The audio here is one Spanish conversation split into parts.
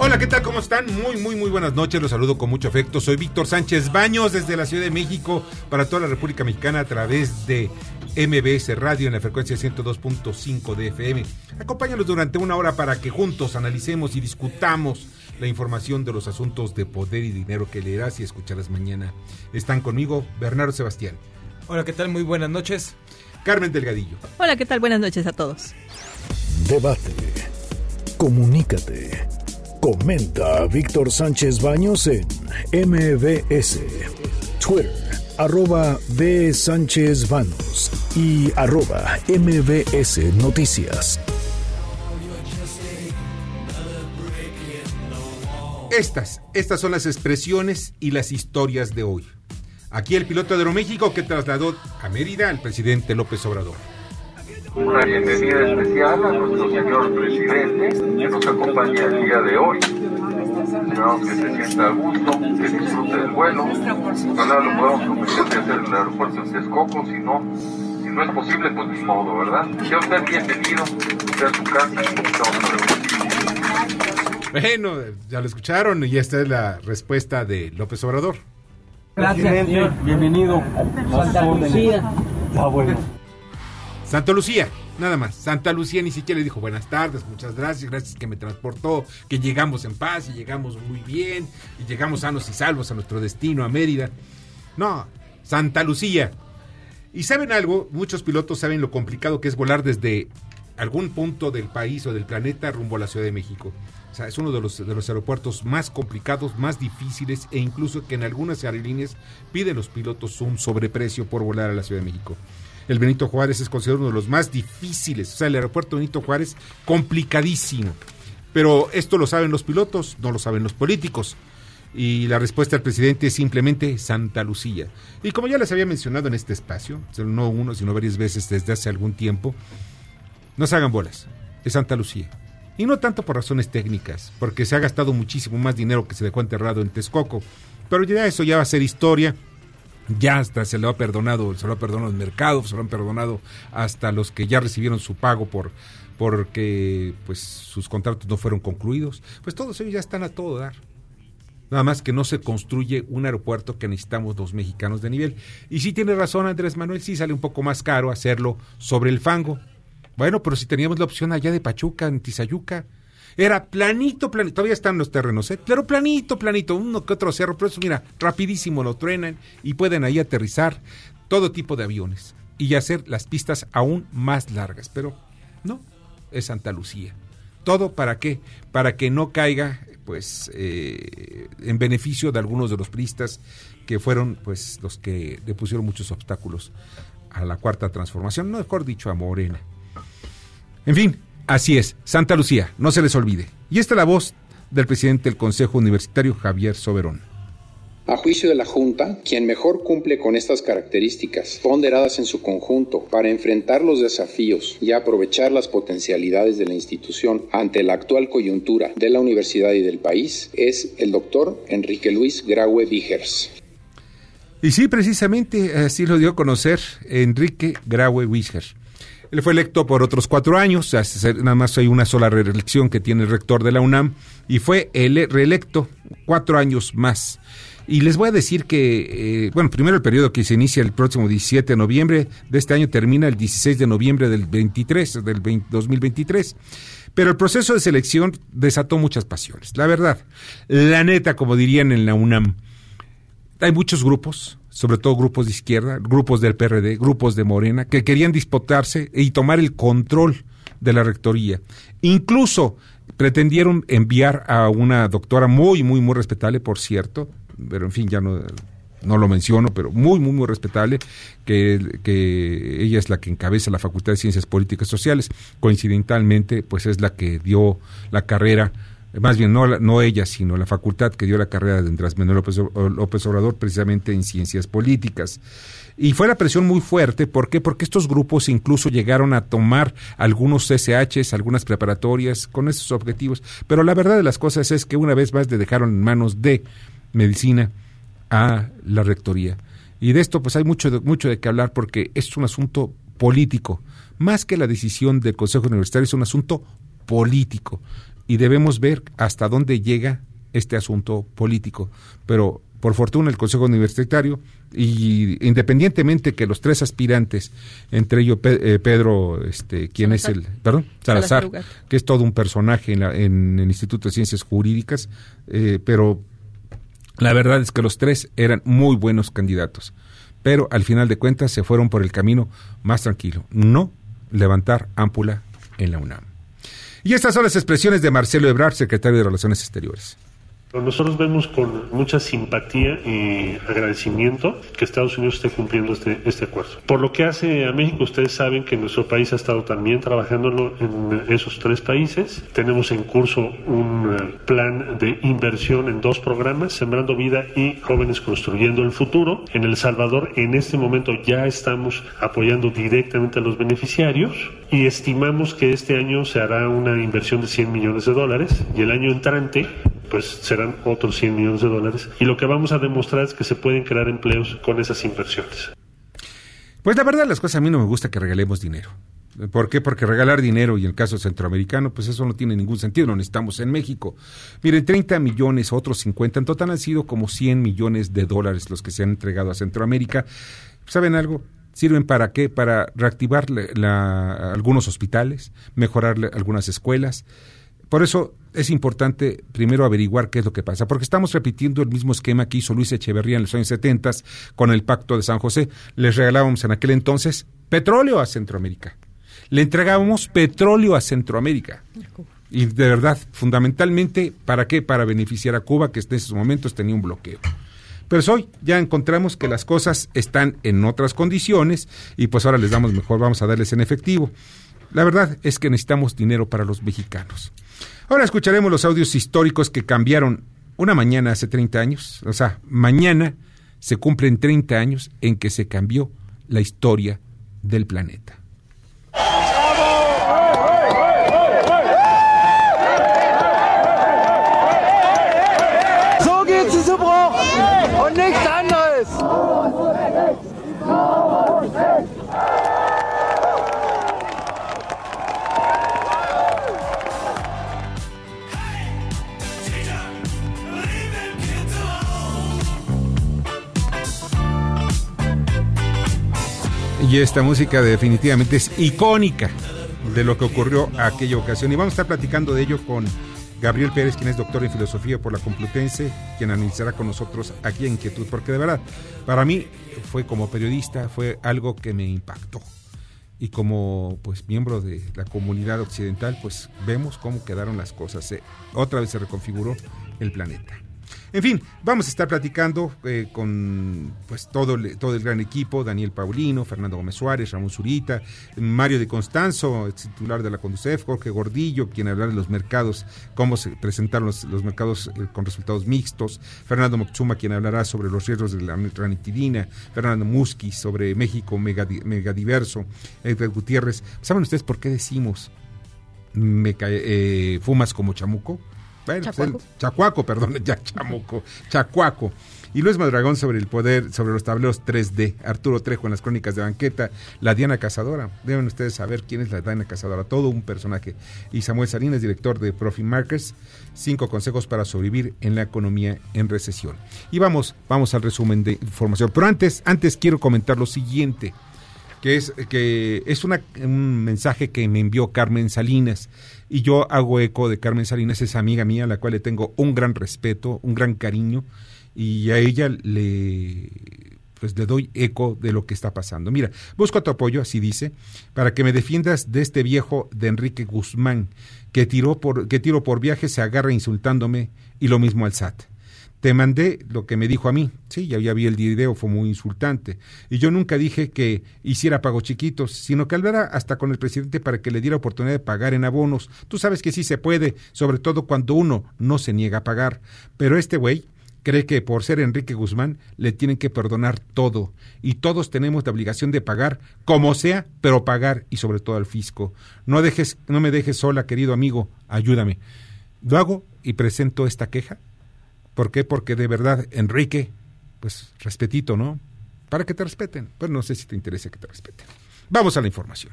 Hola, ¿qué tal? ¿Cómo están? Muy, muy, muy buenas noches. Los saludo con mucho afecto. Soy Víctor Sánchez Baños desde la Ciudad de México para toda la República Mexicana a través de MBS Radio en la frecuencia 102.5 de FM. Acompáñanos durante una hora para que juntos analicemos y discutamos la información de los asuntos de poder y dinero que leerás y escucharás mañana. Están conmigo Bernardo Sebastián, Hola, ¿qué tal? Muy buenas noches. Carmen Delgadillo, Hola, ¿qué tal? Buenas noches a todos. Debate. Comunícate. Comenta a Víctor Sánchez Baños en MBS. Twitter, arroba B. Sánchez Baños y arroba MBS Noticias. Estas, estas son las expresiones y las historias de hoy. Aquí el piloto de Aeroméxico que trasladó a Mérida al presidente López Obrador. Una bienvenida especial a nuestro señor presidente que nos acompaña el día de hoy. Esperamos que se sienta a gusto, que disfrute del vuelo. Ojalá lo podamos convencer de hacer en el aeropuerto de Texcoco, si no, si no es posible, pues ni modo, ¿verdad? Sea usted bienvenido, usted a su casa. Bueno, ya lo escucharon y esta es la respuesta de López Obrador. Presidente, bienvenido. Santa Lucía. Ah, bueno. Santa Lucía, nada más. Santa Lucía ni siquiera le dijo buenas tardes, muchas gracias, gracias que me transportó, que llegamos en paz y llegamos muy bien y llegamos sanos y salvos a nuestro destino, a Mérida. No, Santa Lucía. Y saben algo, muchos pilotos saben lo complicado que es volar desde algún punto del país o del planeta rumbo a la Ciudad de México. O sea, es uno de los, de los aeropuertos más complicados, más difíciles e incluso que en algunas aerolíneas piden los pilotos un sobreprecio por volar a la Ciudad de México. El Benito Juárez es considerado uno de los más difíciles. O sea, el aeropuerto Benito Juárez, complicadísimo. Pero esto lo saben los pilotos, no lo saben los políticos. Y la respuesta del presidente es simplemente Santa Lucía. Y como ya les había mencionado en este espacio, no uno, sino varias veces desde hace algún tiempo, no se hagan bolas. Es Santa Lucía. Y no tanto por razones técnicas, porque se ha gastado muchísimo más dinero que se dejó enterrado en Texcoco. Pero ya eso ya va a ser historia ya hasta se lo ha perdonado, se lo ha perdonado el mercado, se lo han perdonado hasta los que ya recibieron su pago por porque pues sus contratos no fueron concluidos, pues todos ellos ya están a todo dar. Nada más que no se construye un aeropuerto que necesitamos los mexicanos de nivel. Y sí tiene razón Andrés Manuel, sí sale un poco más caro hacerlo sobre el fango. Bueno, pero si teníamos la opción allá de Pachuca, en Tizayuca, era planito, planito, todavía están los terrenos, ¿eh? pero planito, planito, uno que otro cerro, pero eso mira, rapidísimo lo truenan y pueden ahí aterrizar todo tipo de aviones y hacer las pistas aún más largas, pero no, es Santa Lucía. ¿Todo para qué? Para que no caiga pues eh, en beneficio de algunos de los priistas que fueron pues los que le pusieron muchos obstáculos a la cuarta transformación, mejor dicho a Morena. En fin, Así es, Santa Lucía, no se les olvide. Y esta es la voz del presidente del Consejo Universitario, Javier Soberón. A juicio de la Junta, quien mejor cumple con estas características, ponderadas en su conjunto, para enfrentar los desafíos y aprovechar las potencialidades de la institución ante la actual coyuntura de la universidad y del país, es el doctor Enrique Luis Graue Vigers. Y sí, precisamente así lo dio a conocer Enrique Graue Vigers. Él fue electo por otros cuatro años, nada más hay una sola reelección que tiene el rector de la UNAM, y fue el reelecto cuatro años más. Y les voy a decir que, eh, bueno, primero el periodo que se inicia el próximo 17 de noviembre de este año termina el 16 de noviembre del 23, del 20, 2023. Pero el proceso de selección desató muchas pasiones. La verdad, la neta, como dirían en la UNAM, hay muchos grupos, sobre todo grupos de izquierda, grupos del PRD, grupos de Morena, que querían disputarse y tomar el control de la rectoría. Incluso pretendieron enviar a una doctora muy, muy, muy respetable, por cierto, pero en fin, ya no, no lo menciono, pero muy, muy, muy respetable, que, que ella es la que encabeza la Facultad de Ciencias Políticas Sociales. Coincidentalmente, pues es la que dio la carrera más bien no, no ella, sino la facultad que dio la carrera de Andrés Manuel López, Obrador precisamente en ciencias políticas. Y fue la presión muy fuerte, ¿por qué? Porque estos grupos incluso llegaron a tomar algunos CSHs, algunas preparatorias con esos objetivos. Pero la verdad de las cosas es que una vez más le dejaron en manos de medicina a la rectoría. Y de esto pues hay mucho de, mucho de qué hablar porque es un asunto político. Más que la decisión del Consejo Universitario es un asunto político y debemos ver hasta dónde llega este asunto político. Pero por fortuna el Consejo Universitario, y independientemente que los tres aspirantes, entre ellos eh, Pedro, este, quien es el, perdón, Salazar, que es todo un personaje en, en, el Instituto de Ciencias Jurídicas, eh, pero la verdad es que los tres eran muy buenos candidatos, pero al final de cuentas se fueron por el camino más tranquilo, no levantar ámpula en la UNAM. Y estas son las expresiones de Marcelo Ebrard, secretario de Relaciones Exteriores. Nosotros vemos con mucha simpatía y agradecimiento que Estados Unidos esté cumpliendo este, este acuerdo. Por lo que hace a México, ustedes saben que nuestro país ha estado también trabajando en esos tres países. Tenemos en curso un eh, plan de inversión en dos programas, Sembrando Vida y Jóvenes Construyendo el Futuro. En El Salvador, en este momento ya estamos apoyando directamente a los beneficiarios y estimamos que este año se hará una inversión de 100 millones de dólares y el año entrante pues serán otros 100 millones de dólares. Y lo que vamos a demostrar es que se pueden crear empleos con esas inversiones. Pues la verdad las cosas a mí no me gusta que regalemos dinero. ¿Por qué? Porque regalar dinero y en el caso centroamericano, pues eso no tiene ningún sentido, no necesitamos en México. Miren, 30 millones, otros 50, en total han sido como 100 millones de dólares los que se han entregado a Centroamérica. ¿Saben algo? ¿Sirven para qué? Para reactivar algunos hospitales, mejorar algunas escuelas. Por eso es importante primero averiguar qué es lo que pasa, porque estamos repitiendo el mismo esquema que hizo Luis Echeverría en los años 70 con el Pacto de San José. Les regalábamos en aquel entonces petróleo a Centroamérica. Le entregábamos petróleo a Centroamérica. Y de verdad, fundamentalmente, ¿para qué? Para beneficiar a Cuba, que en esos momentos tenía un bloqueo. Pero hoy ya encontramos que las cosas están en otras condiciones y pues ahora les damos mejor, vamos a darles en efectivo. La verdad es que necesitamos dinero para los mexicanos. Ahora escucharemos los audios históricos que cambiaron una mañana hace 30 años. O sea, mañana se cumplen 30 años en que se cambió la historia del planeta. Y esta música definitivamente es icónica de lo que ocurrió aquella ocasión. Y vamos a estar platicando de ello con Gabriel Pérez, quien es doctor en filosofía por la Complutense, quien analizará con nosotros aquí en Inquietud, porque de verdad, para mí fue como periodista, fue algo que me impactó. Y como pues miembro de la comunidad occidental, pues vemos cómo quedaron las cosas. otra vez se reconfiguró el planeta. En fin, vamos a estar platicando eh, con pues todo, todo el gran equipo, Daniel Paulino, Fernando Gómez Suárez, Ramón Zurita, Mario de Constanzo, titular de la Conducef, Jorge Gordillo, quien hablará de los mercados, cómo se presentaron los, mercados eh, con resultados mixtos, Fernando Moxuma, quien hablará sobre los riesgos de la ranitidina, Fernando Musqui sobre México megadiverso, Edgar Gutiérrez. ¿Saben ustedes por qué decimos me eh, fumas como chamuco? Chacuaco. Chacuaco, perdón, ya chamuco. Chacuaco. Y Luis Madragón sobre el poder, sobre los tableros 3D. Arturo Trejo en las crónicas de banqueta. La Diana Cazadora. Deben ustedes saber quién es la Diana Cazadora. Todo un personaje. Y Samuel Salinas, director de Profit Markets. Cinco consejos para sobrevivir en la economía en recesión. Y vamos, vamos al resumen de información. Pero antes, antes quiero comentar lo siguiente que es, que es una, un mensaje que me envió Carmen Salinas y yo hago eco de Carmen Salinas, esa amiga mía, a la cual le tengo un gran respeto, un gran cariño y a ella le pues le doy eco de lo que está pasando. Mira, busco tu apoyo, así dice, para que me defiendas de este viejo de Enrique Guzmán, que tiró por, que tiro por viaje se agarra insultándome, y lo mismo al SAT. Te mandé lo que me dijo a mí. Sí, ya, ya vi el video, fue muy insultante. Y yo nunca dije que hiciera pagos chiquitos, sino que hablara hasta con el presidente para que le diera oportunidad de pagar en abonos. Tú sabes que sí se puede, sobre todo cuando uno no se niega a pagar. Pero este güey cree que por ser Enrique Guzmán le tienen que perdonar todo. Y todos tenemos la obligación de pagar, como sea, pero pagar y sobre todo al fisco. No, dejes, no me dejes sola, querido amigo, ayúdame. Lo hago y presento esta queja ¿Por qué? Porque de verdad, Enrique, pues respetito, ¿no? Para que te respeten. Pues no sé si te interesa que te respeten. Vamos a la información.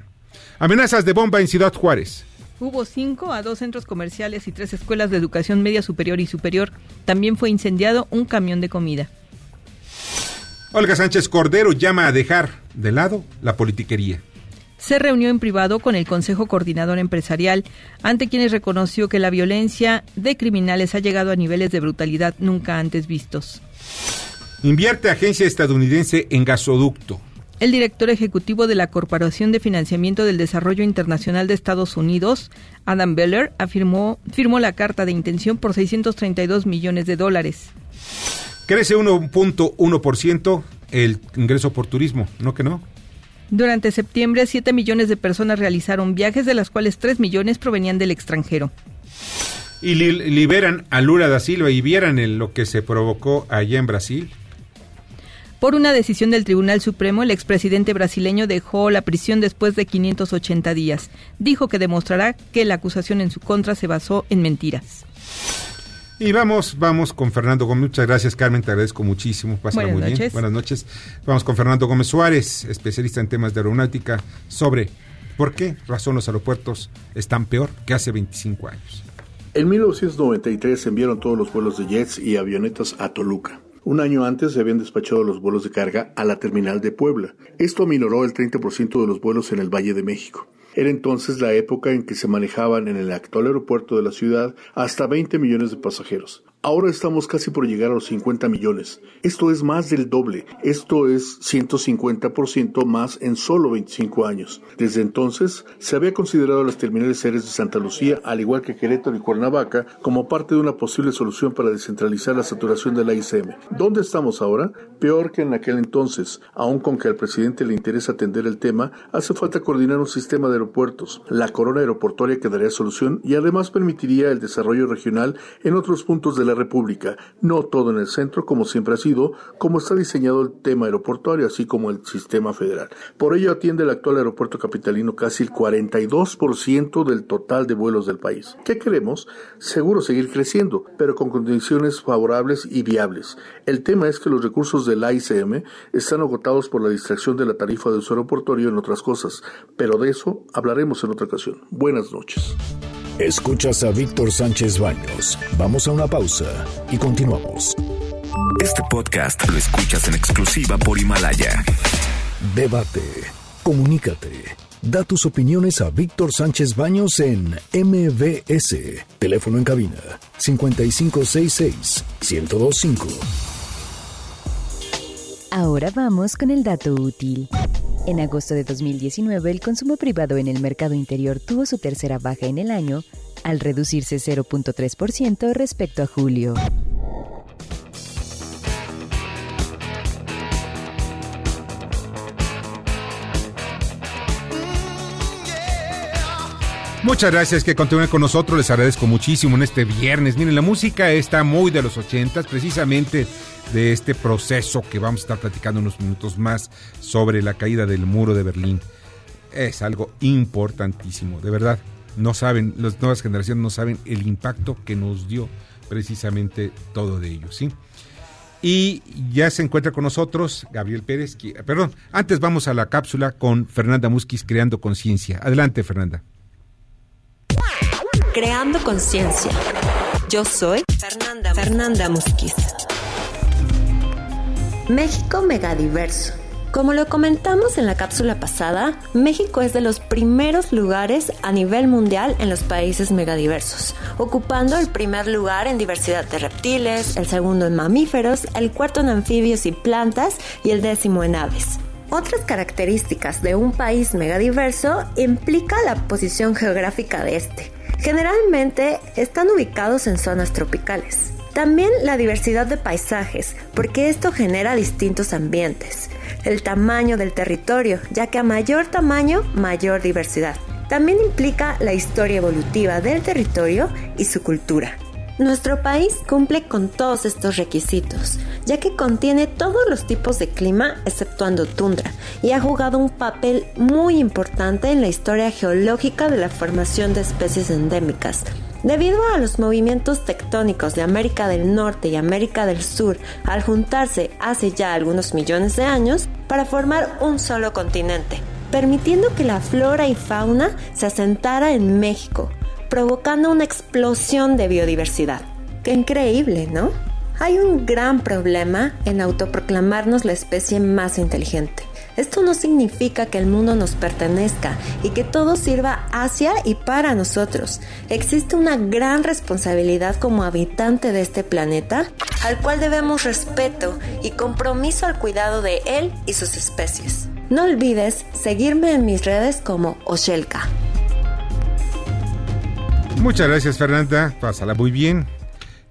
Amenazas de bomba en Ciudad Juárez. Hubo cinco a dos centros comerciales y tres escuelas de educación media superior y superior. También fue incendiado un camión de comida. Olga Sánchez Cordero llama a dejar de lado la politiquería se reunió en privado con el Consejo Coordinador Empresarial, ante quienes reconoció que la violencia de criminales ha llegado a niveles de brutalidad nunca antes vistos. Invierte agencia estadounidense en gasoducto. El director ejecutivo de la Corporación de Financiamiento del Desarrollo Internacional de Estados Unidos, Adam Beller, afirmó, firmó la carta de intención por 632 millones de dólares. Crece 1.1% el ingreso por turismo, ¿no que no? Durante septiembre, 7 millones de personas realizaron viajes, de las cuales 3 millones provenían del extranjero. Y liberan a Lula da Silva y vieran en lo que se provocó allá en Brasil. Por una decisión del Tribunal Supremo, el expresidente brasileño dejó la prisión después de 580 días. Dijo que demostrará que la acusación en su contra se basó en mentiras. Y vamos, vamos con Fernando Gómez. Muchas gracias, Carmen, te agradezco muchísimo. Buenas muy noches. bien. Buenas noches. Vamos con Fernando Gómez Suárez, especialista en temas de aeronáutica, sobre por qué razón los aeropuertos están peor que hace 25 años. En 1993 se enviaron todos los vuelos de jets y avionetas a Toluca. Un año antes se habían despachado los vuelos de carga a la terminal de Puebla. Esto aminoró el 30% de los vuelos en el Valle de México. Era entonces la época en que se manejaban en el actual aeropuerto de la ciudad hasta 20 millones de pasajeros. Ahora estamos casi por llegar a los 50 millones. Esto es más del doble. Esto es 150% más en solo 25 años. Desde entonces, se había considerado las terminales aéreas de Santa Lucía, al igual que Querétaro y Cuernavaca, como parte de una posible solución para descentralizar la saturación de la ICM. ¿Dónde estamos ahora? Peor que en aquel entonces. Aun con que al presidente le interesa atender el tema, hace falta coordinar un sistema de aeropuertos. La corona aeroportuaria quedaría solución y además permitiría el desarrollo regional en otros puntos de la República, no todo en el centro como siempre ha sido, como está diseñado el tema aeroportuario, así como el sistema federal. Por ello atiende el actual aeropuerto capitalino casi el 42% del total de vuelos del país. ¿Qué queremos? Seguro seguir creciendo, pero con condiciones favorables y viables. El tema es que los recursos del AICM están agotados por la distracción de la tarifa de uso aeroportuario en otras cosas, pero de eso hablaremos en otra ocasión. Buenas noches. Escuchas a Víctor Sánchez Baños. Vamos a una pausa y continuamos. Este podcast lo escuchas en exclusiva por Himalaya. Debate. Comunícate. Da tus opiniones a Víctor Sánchez Baños en MBS. Teléfono en cabina 5566 1025. Ahora vamos con el dato útil. En agosto de 2019, el consumo privado en el mercado interior tuvo su tercera baja en el año, al reducirse 0.3% respecto a julio. Muchas gracias que continúen con nosotros, les agradezco muchísimo en este viernes. Miren, la música está muy de los ochentas, precisamente de este proceso que vamos a estar platicando unos minutos más sobre la caída del muro de Berlín. Es algo importantísimo, de verdad. No saben, las nuevas generaciones no saben el impacto que nos dio precisamente todo de ello, ¿sí? Y ya se encuentra con nosotros Gabriel Pérez. perdón, antes vamos a la cápsula con Fernanda Musquiz creando conciencia. Adelante, Fernanda. Creando conciencia. Yo soy Fernanda, Fernanda Musquiz. México megadiverso Como lo comentamos en la cápsula pasada, México es de los primeros lugares a nivel mundial en los países megadiversos, ocupando el primer lugar en diversidad de reptiles, el segundo en mamíferos, el cuarto en anfibios y plantas y el décimo en aves. Otras características de un país megadiverso implica la posición geográfica de este. Generalmente están ubicados en zonas tropicales. También la diversidad de paisajes, porque esto genera distintos ambientes. El tamaño del territorio, ya que a mayor tamaño, mayor diversidad. También implica la historia evolutiva del territorio y su cultura. Nuestro país cumple con todos estos requisitos, ya que contiene todos los tipos de clima exceptuando tundra y ha jugado un papel muy importante en la historia geológica de la formación de especies endémicas. Debido a los movimientos tectónicos de América del Norte y América del Sur al juntarse hace ya algunos millones de años para formar un solo continente, permitiendo que la flora y fauna se asentara en México, provocando una explosión de biodiversidad. Qué increíble, ¿no? Hay un gran problema en autoproclamarnos la especie más inteligente. Esto no significa que el mundo nos pertenezca y que todo sirva hacia y para nosotros. Existe una gran responsabilidad como habitante de este planeta, al cual debemos respeto y compromiso al cuidado de él y sus especies. No olvides seguirme en mis redes como Oshelka. Muchas gracias, Fernanda. Pásala muy bien.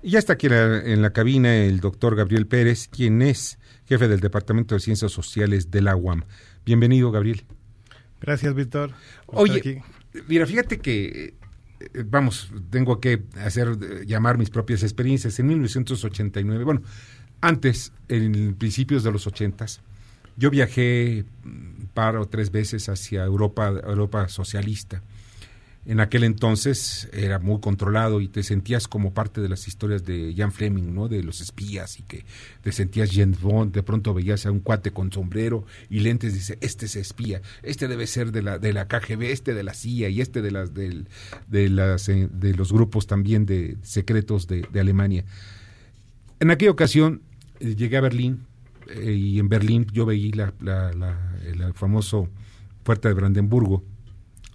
Y ya está aquí en la, en la cabina el doctor Gabriel Pérez, quien es jefe del Departamento de Ciencias Sociales de la UAM. Bienvenido, Gabriel. Gracias, Víctor. Oye, mira, fíjate que, eh, vamos, tengo que hacer, eh, llamar mis propias experiencias. En 1989, bueno, antes, en principios de los ochentas, yo viajé un par o tres veces hacia Europa, Europa socialista en aquel entonces era muy controlado y te sentías como parte de las historias de Jan Fleming, ¿no? De los espías y que te sentías James Bond, de pronto veías a un cuate con sombrero y lentes dice, este es espía, este debe ser de la de la KGB, este de la CIA y este de las del, de las eh, de los grupos también de secretos de, de Alemania. En aquella ocasión eh, llegué a Berlín eh, y en Berlín yo veí la, la, la, el famoso puerta de Brandenburgo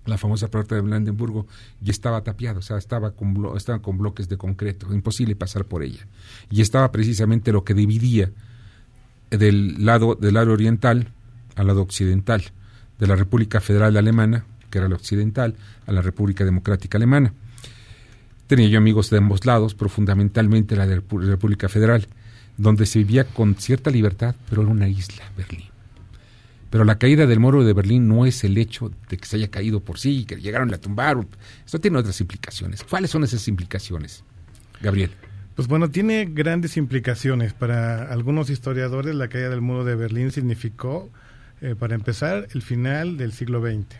la famosa puerta de Brandenburgo, y estaba tapiado, o sea, estaba con, blo estaba con bloques de concreto, imposible pasar por ella. Y estaba precisamente lo que dividía del lado, del lado oriental al lado occidental, de la República Federal Alemana, que era la occidental, a la República Democrática Alemana. Tenía yo amigos de ambos lados, pero fundamentalmente la de la República Federal, donde se vivía con cierta libertad, pero era una isla, Berlín. Pero la caída del muro de Berlín no es el hecho de que se haya caído por sí, que llegaron a tumbar. Esto tiene otras implicaciones. ¿Cuáles son esas implicaciones, Gabriel? Pues bueno, tiene grandes implicaciones. Para algunos historiadores, la caída del muro de Berlín significó, eh, para empezar, el final del siglo XX.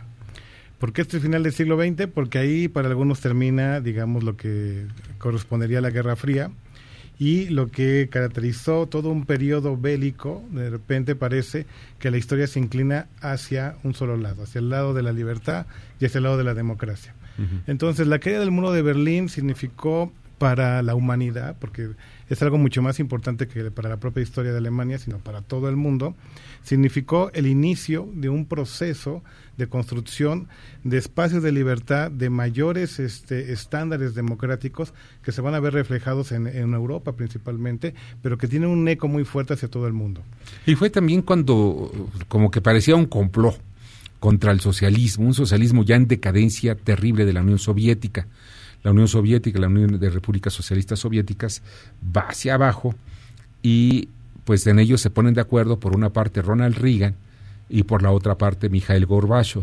¿Por qué este final del siglo XX? Porque ahí para algunos termina, digamos, lo que correspondería a la Guerra Fría y lo que caracterizó todo un periodo bélico, de repente parece que la historia se inclina hacia un solo lado, hacia el lado de la libertad y hacia el lado de la democracia. Entonces, la caída del muro de Berlín significó para la humanidad, porque es algo mucho más importante que para la propia historia de Alemania, sino para todo el mundo, significó el inicio de un proceso de construcción de espacios de libertad, de mayores este, estándares democráticos que se van a ver reflejados en, en, Europa principalmente, pero que tienen un eco muy fuerte hacia todo el mundo. Y fue también cuando como que parecía un complot contra el socialismo, un socialismo ya en decadencia terrible de la Unión Soviética la Unión Soviética, la Unión de Repúblicas Socialistas Soviéticas, va hacia abajo y pues en ellos se ponen de acuerdo por una parte Ronald Reagan y por la otra parte Mikhail Gorbachev.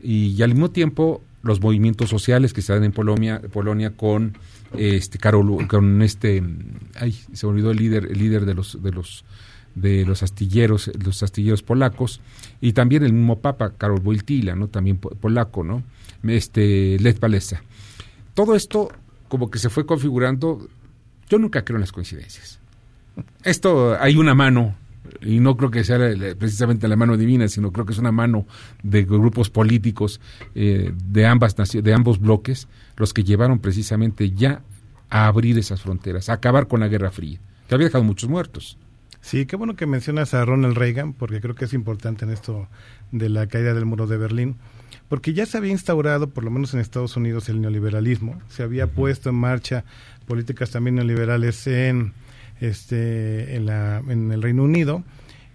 Y, al mismo tiempo los movimientos sociales que se dan en Polonia, Polonia con este Karol, con este ay, se olvidó el líder, el líder de los de los de los astilleros, los astilleros polacos, y también el mismo Papa, Karol Wojtyla, ¿no? También polaco, ¿no? Este, Lech Walesa todo esto como que se fue configurando. Yo nunca creo en las coincidencias. Esto hay una mano, y no creo que sea precisamente la mano divina, sino creo que es una mano de grupos políticos eh, de, ambas, de ambos bloques, los que llevaron precisamente ya a abrir esas fronteras, a acabar con la Guerra Fría, que había dejado muchos muertos. Sí, qué bueno que mencionas a Ronald Reagan, porque creo que es importante en esto de la caída del muro de Berlín, porque ya se había instaurado, por lo menos en Estados Unidos, el neoliberalismo, se había puesto en marcha políticas también neoliberales en, este, en, la, en el Reino Unido,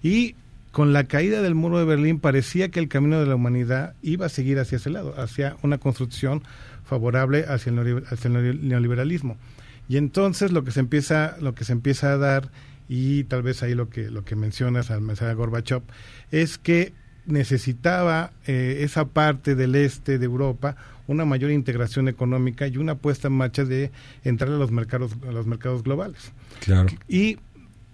y con la caída del muro de Berlín parecía que el camino de la humanidad iba a seguir hacia ese lado, hacia una construcción favorable hacia el, neoliberalismo. Y entonces lo que se empieza, lo que se empieza a dar, y tal vez ahí lo que, lo que mencionas al mensaje de Gorbachev, es que necesitaba eh, esa parte del este de Europa una mayor integración económica y una puesta en marcha de entrar a los mercados a los mercados globales. Claro. Y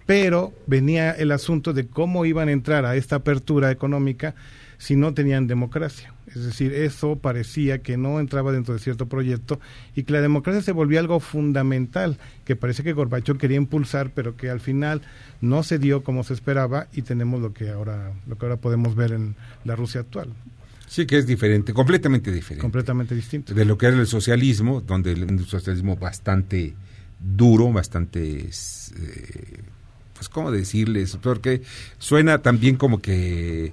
pero venía el asunto de cómo iban a entrar a esta apertura económica si no tenían democracia. Es decir, eso parecía que no entraba dentro de cierto proyecto y que la democracia se volvía algo fundamental, que parece que Gorbachev quería impulsar, pero que al final no se dio como se esperaba y tenemos lo que ahora, lo que ahora podemos ver en la Rusia actual. Sí, que es diferente, completamente diferente. Completamente distinto. De lo que era el socialismo, donde el socialismo bastante duro, bastante... Eh, pues, ¿cómo decirles? Porque suena también como que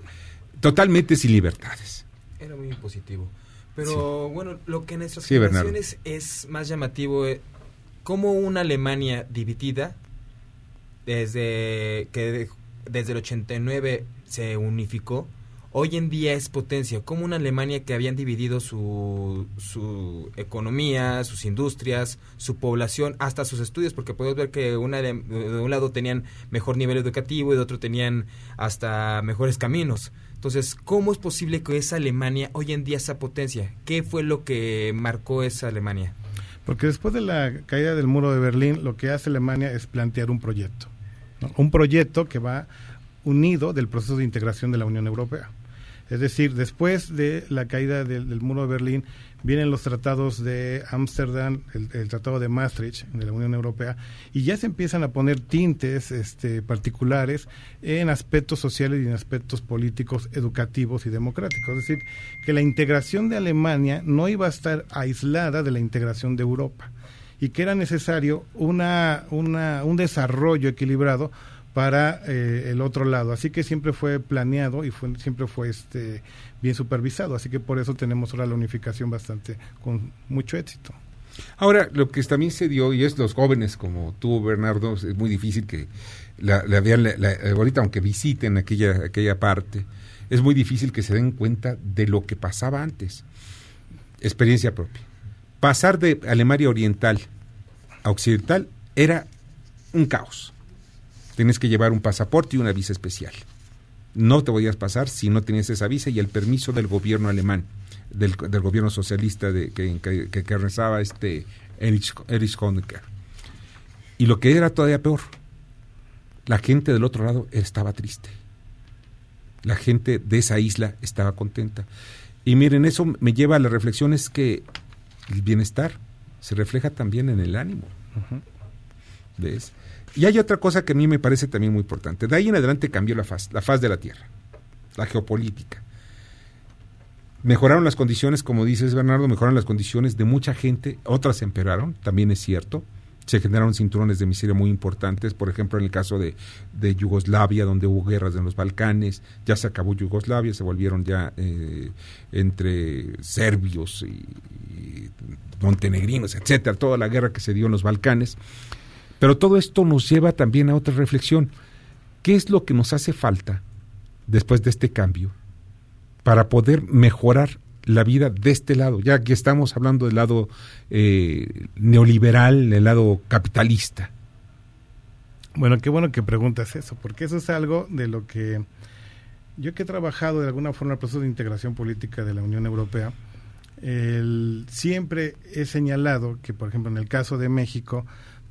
totalmente sin libertades. Era muy positivo. Pero bueno, lo que en nuestras Sí, Bernardo. generaciones es más llamativo, eh, como una Alemania dividida, desde que de- desde el 89 se unificó, hoy en día es potencia, como una Alemania que habían dividido su, su economía, sus industrias, su población, hasta sus estudios, porque puedes ver que una de, un lado tenían mejor nivel educativo y de otro tenían hasta mejores caminos. Entonces, ¿cómo es posible que esa Alemania hoy en día sea potencia? ¿Qué fue lo que marcó esa Alemania? Porque después de la caída del muro de Berlín, lo que hace Alemania es plantear un proyecto. Un proyecto que va unido del proceso de integración de la Unión Europea. Es decir, después de la caída del, del muro de Berlín, vienen los tratados de Ámsterdam, el, tratado de Maastricht de la Unión Europea, y ya se empiezan a poner tintes este, particulares en aspectos sociales y en aspectos políticos, educativos y democráticos. Es decir, que la integración de Alemania no iba a estar aislada de la integración de Europa y que era necesario una, un desarrollo equilibrado para eh, el otro lado. Así que siempre fue planeado y fue, siempre fue este, bien supervisado. Así que por eso tenemos ahora la unificación bastante con mucho éxito. Ahora, lo que también se dio, y es los jóvenes como tú, Bernardo, es muy difícil que la, la vean, la- ahorita aunque visiten aquella, aquella parte, es muy difícil que se den cuenta de lo que pasaba antes. Experiencia propia. Pasar de Alemania Oriental a Occidental era un caos. Tienes que llevar un pasaporte y una visa especial. No te podías pasar si no tenías esa visa y el permiso del gobierno alemán, del, del gobierno socialista de, que, que, que, que rezaba este Erich, Erich Honecker. Y lo que era todavía peor, la gente del otro lado estaba triste. La gente de esa isla estaba contenta. Y miren, eso me lleva a la reflexión es que el bienestar se refleja también en el ánimo. ¿Ves? Y hay otra cosa que a mí me parece también muy importante. De ahí en adelante cambió la faz, la faz de la Tierra, la geopolítica. Mejoraron las condiciones, como dices Bernardo, mejoraron las condiciones de mucha gente, otras empeoraron, también es cierto. Se generaron cinturones de miseria muy importantes, por ejemplo, en el caso de, de Yugoslavia, donde hubo guerras en los Balcanes, ya se acabó Yugoslavia, se volvieron ya eh, entre serbios y, y montenegrinos, etcétera, toda la guerra que se dio en los Balcanes. Pero todo esto nos lleva también a otra reflexión. ¿Qué es lo que nos hace falta después de este cambio para poder mejorar la vida de este lado? Ya que estamos hablando del lado eh, neoliberal, del lado capitalista. Bueno, qué bueno que preguntas eso, porque eso es algo de lo que yo que he trabajado de alguna forma en el proceso de integración política de la Unión Europea, siempre he señalado que, por ejemplo, en el caso de México,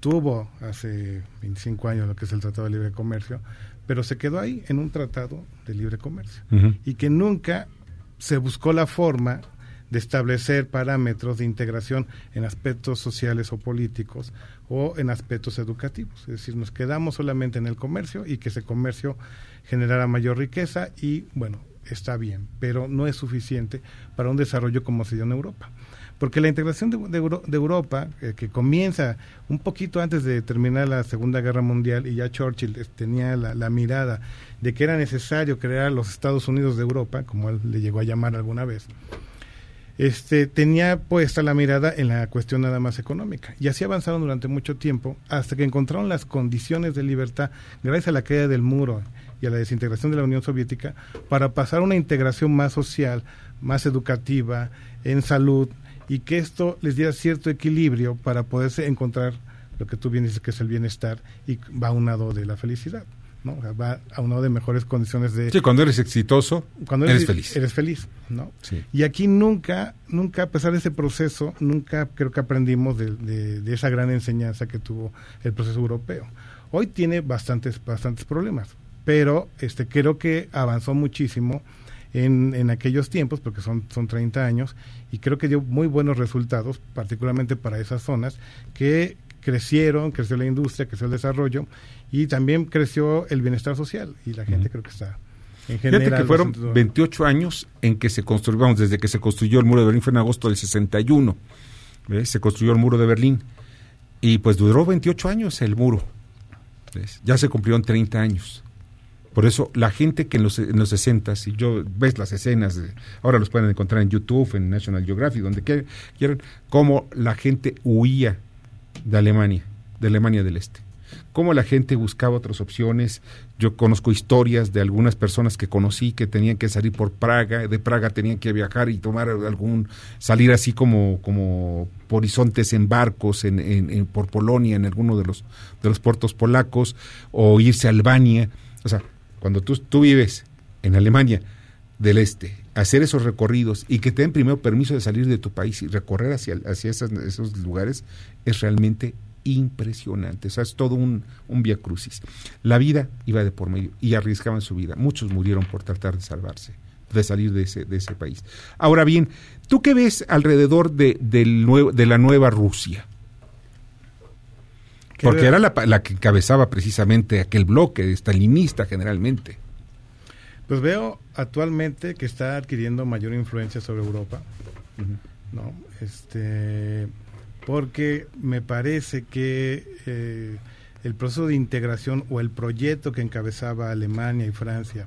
tuvo hace 25 años lo que es el Tratado de Libre Comercio, pero se quedó ahí en un tratado de libre comercio y que nunca se buscó la forma de establecer parámetros de integración en aspectos sociales o políticos o en aspectos educativos. Es decir, nos quedamos solamente en el comercio y que ese comercio generara mayor riqueza y, bueno, está bien, pero no es suficiente para un desarrollo como se dio en Europa. Porque la integración de, de Euro- de Europa, eh, que comienza un poquito antes de terminar la Segunda Guerra Mundial, y ya Churchill eh, tenía la, la mirada de que era necesario crear los Estados Unidos de Europa, como él le llegó a llamar alguna vez, este, tenía puesta la mirada en la cuestión nada más económica. Y así avanzaron durante mucho tiempo hasta que encontraron las condiciones de libertad, gracias a la caída del muro y a la desintegración de la Unión Soviética, para pasar a una integración más social, más educativa, en salud, y que esto les diera cierto equilibrio para poderse encontrar lo que tú bien dices que es el bienestar y va aunado de la felicidad. ¿no? O sea, va aunado de mejores condiciones de... Sí, cuando eres exitoso, cuando eres feliz. Eres feliz, ¿no? Sí. Y aquí nunca, nunca, a pesar de ese proceso, nunca creo que aprendimos de, de- de esa gran enseñanza que tuvo el proceso europeo. Hoy tiene bastantes, bastantes problemas, pero este creo que avanzó muchísimo en, en aquellos tiempos, porque son, son 30 años, y creo que dio muy buenos resultados, particularmente para esas zonas, que crecieron, creció la industria, creció el desarrollo, y también creció el bienestar social, y la gente creo que está en Fíjate general... que fueron bastante- 28 años en que se construyó, vamos, desde que se construyó el muro de Berlín, fue en agosto del 61, ¿ves? se construyó el muro de Berlín, y pues duró 28 años el muro, ¿ves? ya se cumplieron 30 años. Por eso la gente que en los, en los 60, si yo ves las escenas, de- ahora los pueden encontrar en YouTube, en National Geographic, donde quie- quieran, cómo la gente huía de Alemania, de Alemania del Este. Cómo la gente buscaba otras opciones. Yo conozco historias de algunas personas que conocí que tenían que salir por Praga, de Praga tenían que viajar y tomar algún, salir así como, como horizontes en barcos en, en- en- por Polonia, en alguno de los, de los puertos polacos, o irse a Albania. O sea, cuando tú, tú vives en Alemania del Este, hacer esos recorridos y que te den primero permiso de salir de tu país y recorrer hacia, hacia esos lugares es realmente impresionante. O sea, es todo un, un via crucis. La vida iba de por medio y arriesgaban su vida. Muchos murieron por tratar de salvarse, de salir de ese, de ese país. Ahora bien, ¿tú qué ves alrededor de, nuevo, de la nueva Rusia? ¿Qué Porque era la, la que encabezaba precisamente aquel bloque stalinista generalmente. Pues veo actualmente que está adquiriendo mayor influencia sobre Europa, ¿no? Este, porque me parece que eh, el proceso de integración o el proyecto que encabezaba Alemania y Francia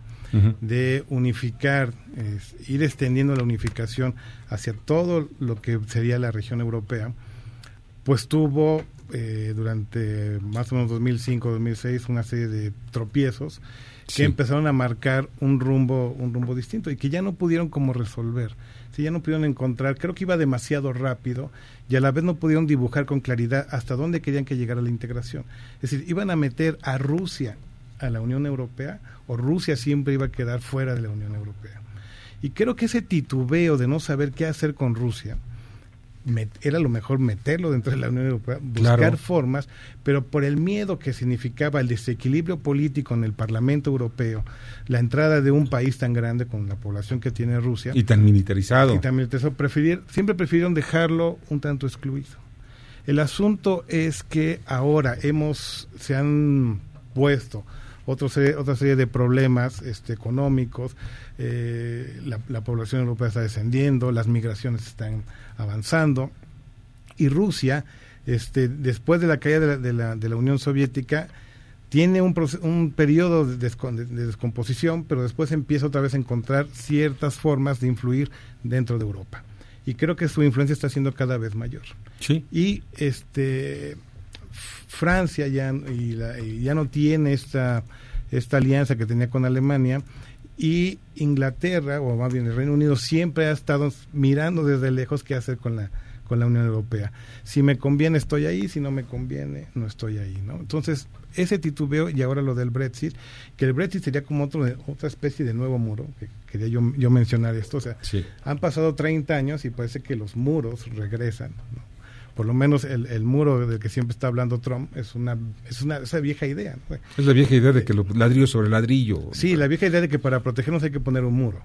de unificar, es, ir extendiendo la unificación hacia todo lo que sería la región europea, pues tuvo eh, durante más o menos 2005-2006 una serie de tropiezos que empezaron a marcar un rumbo un rumbo distinto y que ya no pudieron como resolver. Si ya no pudieron encontrar creo que iba demasiado rápido y a la vez no pudieron dibujar con claridad hasta dónde querían que llegara la integración. Es decir iban a meter a Rusia a la Unión Europea o Rusia siempre iba a quedar fuera de la Unión Europea. Y creo que ese titubeo de no saber qué hacer con Rusia era lo mejor meterlo dentro de la Unión Europea, buscar Claro. formas, pero por el miedo que significaba el desequilibrio político en el Parlamento Europeo, la entrada de un país tan grande con la población que tiene Rusia, Y tan militarizado. y también eso, preferir, siempre prefirieron dejarlo un tanto excluido. El asunto es que ahora hemos, se han puesto otro serie- otra serie de problemas este, económicos, eh, la, la población europea está descendiendo, las migraciones están avanzando y Rusia, este, después de la caída de la, de la, de la Unión Soviética, tiene un, proce- un periodo de- de descomposición, pero después empieza otra vez a encontrar ciertas formas de influir dentro de Europa. Y creo que su influencia está siendo cada vez mayor. Sí. Y este Francia ya, y la- y ya no tiene esta, esta alianza que tenía con Alemania y Inglaterra, o más bien el Reino Unido, siempre ha estado mirando desde lejos qué hacer con la, con la Unión Europea. Si me conviene estoy ahí, si no me conviene no estoy ahí. ¿no? Entonces, ese titubeo y ahora lo del Brexit, que el Brexit sería como otro, de- otra especie de nuevo muro, que quería yo, yo mencionar esto. O sea, Sí. han pasado 30 años y parece que los muros regresan. ¿no? Por lo menos el, el muro del que siempre está hablando Trump es una, es una esa vieja idea. ¿no? Es la vieja idea de que los ladrillo sobre ladrillo. Sí, la vieja idea de que para protegernos hay que poner un muro.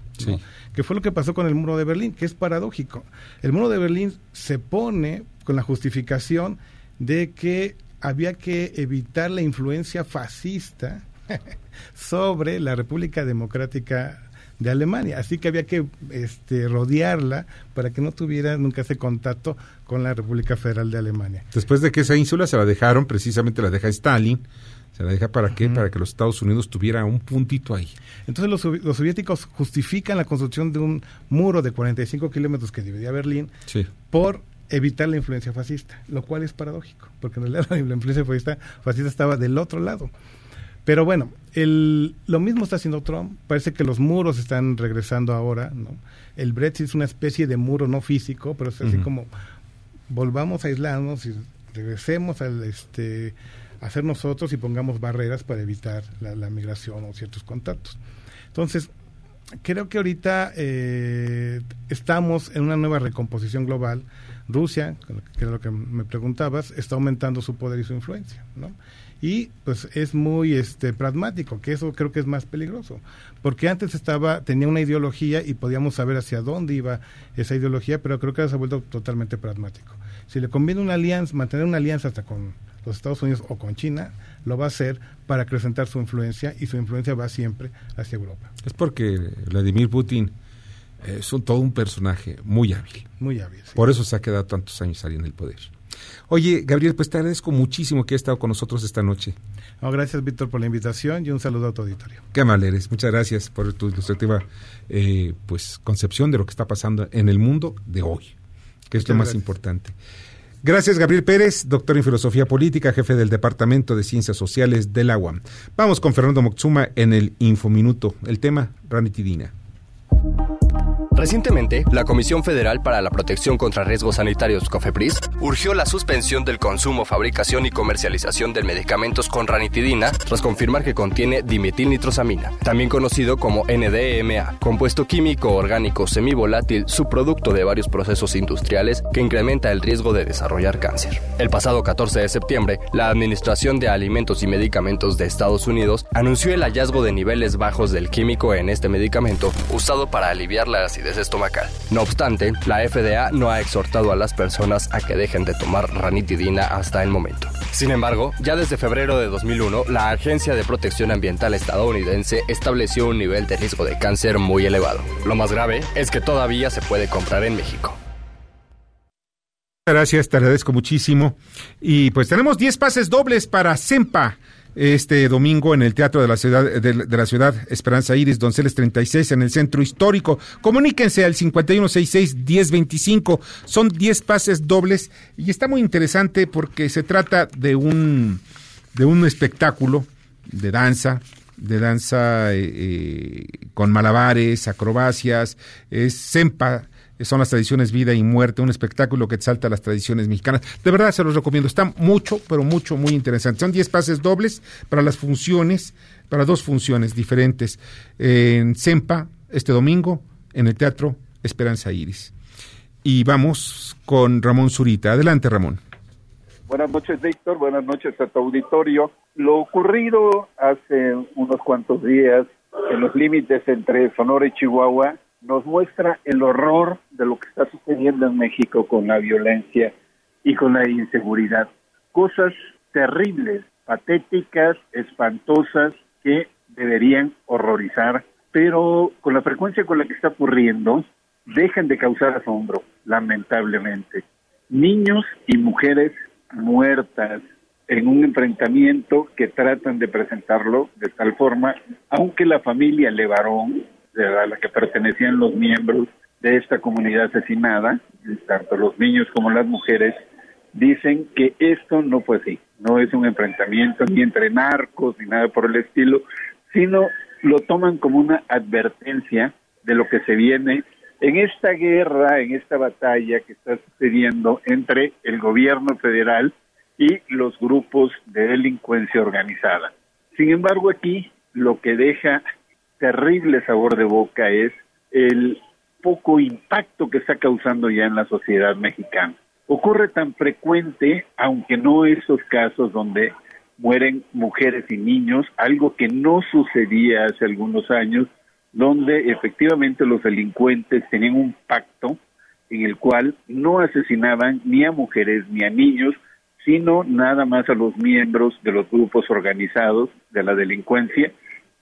Que fue lo que pasó con el muro de Berlín, que es paradójico. El muro de Berlín se pone con la justificación de que había que evitar la influencia fascista sobre la República Democrática de Alemania. Así que había que este, rodearla para que no tuviera nunca ese contacto con la República Federal de Alemania. Después de que esa ínsula se la dejaron, precisamente la deja Stalin, se la deja para qué? Para que los Estados Unidos tuviera un puntito ahí. Entonces los, sovi- los soviéticos justifican la construcción de un muro de 45 kilómetros que dividía Berlín Sí. por evitar la influencia fascista, lo cual es paradójico, porque en realidad la influencia fascista, fascista estaba del otro lado. Pero bueno, el, lo mismo está haciendo Trump. Parece que los muros están regresando ahora. ¿no? El Brexit es una especie de muro no físico, pero es así como volvamos a aislarnos y regresemos al este a ser nosotros y pongamos barreras para evitar la, la migración o ciertos contactos. Entonces, creo que ahorita eh, estamos en una nueva recomposición global. Rusia, que era lo que me preguntabas, está aumentando su poder y su influencia, ¿no? Y pues es muy este pragmático, que eso creo que es más peligroso, porque antes estaba tenía una ideología y podíamos saber hacia dónde iba esa ideología, pero creo que ahora se ha vuelto totalmente pragmático. Si le conviene una alianza, mantener una alianza hasta con los Estados Unidos o con China, lo va a hacer para acrecentar su influencia y su influencia va siempre hacia Europa. Es porque Vladimir Putin es un, todo un personaje muy hábil. Muy hábil. Por eso se ha quedado tantos años ahí en el poder. Oye, Gabriel, pues te agradezco muchísimo que hayas estado con nosotros esta noche. No, gracias, Víctor, por la invitación y un saludo a tu auditorio. Qué amable eres. Muchas gracias por tu ilustrativa eh, pues, concepción de lo que está pasando en el mundo de hoy, que es lo más gracias. importante. Gracias, Gabriel Pérez, doctor en filosofía política, jefe del Departamento de Ciencias Sociales de la UAM. Vamos con Fernando Moxuma en el Infominuto. El tema, ranitidina. Recientemente, la Comisión Federal para la Protección contra Riesgos Sanitarios, COFEPRIS, urgió la suspensión del consumo, fabricación y comercialización de medicamentos con ranitidina tras confirmar que contiene dimetilnitrosamina, también conocido como NDMA, compuesto químico orgánico semivolátil, subproducto de varios procesos industriales que incrementa el riesgo de desarrollar cáncer. El pasado 14 de septiembre, la Administración de Alimentos y Medicamentos de Estados Unidos anunció el hallazgo de niveles bajos del químico en este medicamento usado para aliviar la acidez estomacal. No obstante, la FDA no ha exhortado a las personas a que dejen de tomar ranitidina hasta el momento. Sin embargo, ya desde febrero de 2001, la Agencia de Protección Ambiental estadounidense estableció un nivel de riesgo de cáncer muy elevado. Lo más grave es que todavía se puede comprar en México. Gracias, te agradezco muchísimo. Y pues tenemos 10 pases dobles para Sempa este domingo en el Teatro de la Ciudad de, de la Ciudad Esperanza Iris Donceles 36 en el Centro Histórico. Comuníquense al 5166-1025. Son 10 pases dobles y está muy interesante porque se trata de un de un espectáculo de danza, de danza eh, eh, con malabares, acrobacias, es Sempa son las tradiciones vida y muerte, un espectáculo que exalta las tradiciones mexicanas. De verdad se los recomiendo, está mucho, pero mucho, muy interesante. Son 10 pases dobles para las funciones, para dos funciones diferentes en Sempa este domingo en el Teatro Esperanza Iris. Y vamos con Ramón Zurita. Adelante, Ramón. Buenas noches, Víctor. Buenas noches a tu auditorio. Lo ocurrido hace unos cuantos días en los límites entre Sonora y Chihuahua nos muestra el horror de lo que está sucediendo en México con la violencia y con la inseguridad. Cosas terribles, patéticas, espantosas, que deberían horrorizar, pero con la frecuencia con la que está ocurriendo, dejan de causar asombro, lamentablemente. Niños y mujeres muertas en un enfrentamiento que tratan de presentarlo de tal forma, aunque la familia Levarón, a la que pertenecían los miembros de esta comunidad asesinada, tanto los niños como las mujeres, dicen que esto no fue así, no es un enfrentamiento ni entre narcos ni nada por el estilo, sino lo toman como una advertencia de lo que se viene en esta guerra, en esta batalla que está sucediendo entre el gobierno federal y los grupos de delincuencia organizada. Sin embargo, aquí lo que deja terrible sabor de boca es el poco impacto que está causando ya en la sociedad mexicana. Ocurre tan frecuente, aunque no esos casos donde mueren mujeres y niños, algo que no sucedía hace algunos años, donde efectivamente los delincuentes tenían un pacto en el cual no asesinaban ni a mujeres ni a niños, sino nada más a los miembros de los grupos organizados de la delincuencia,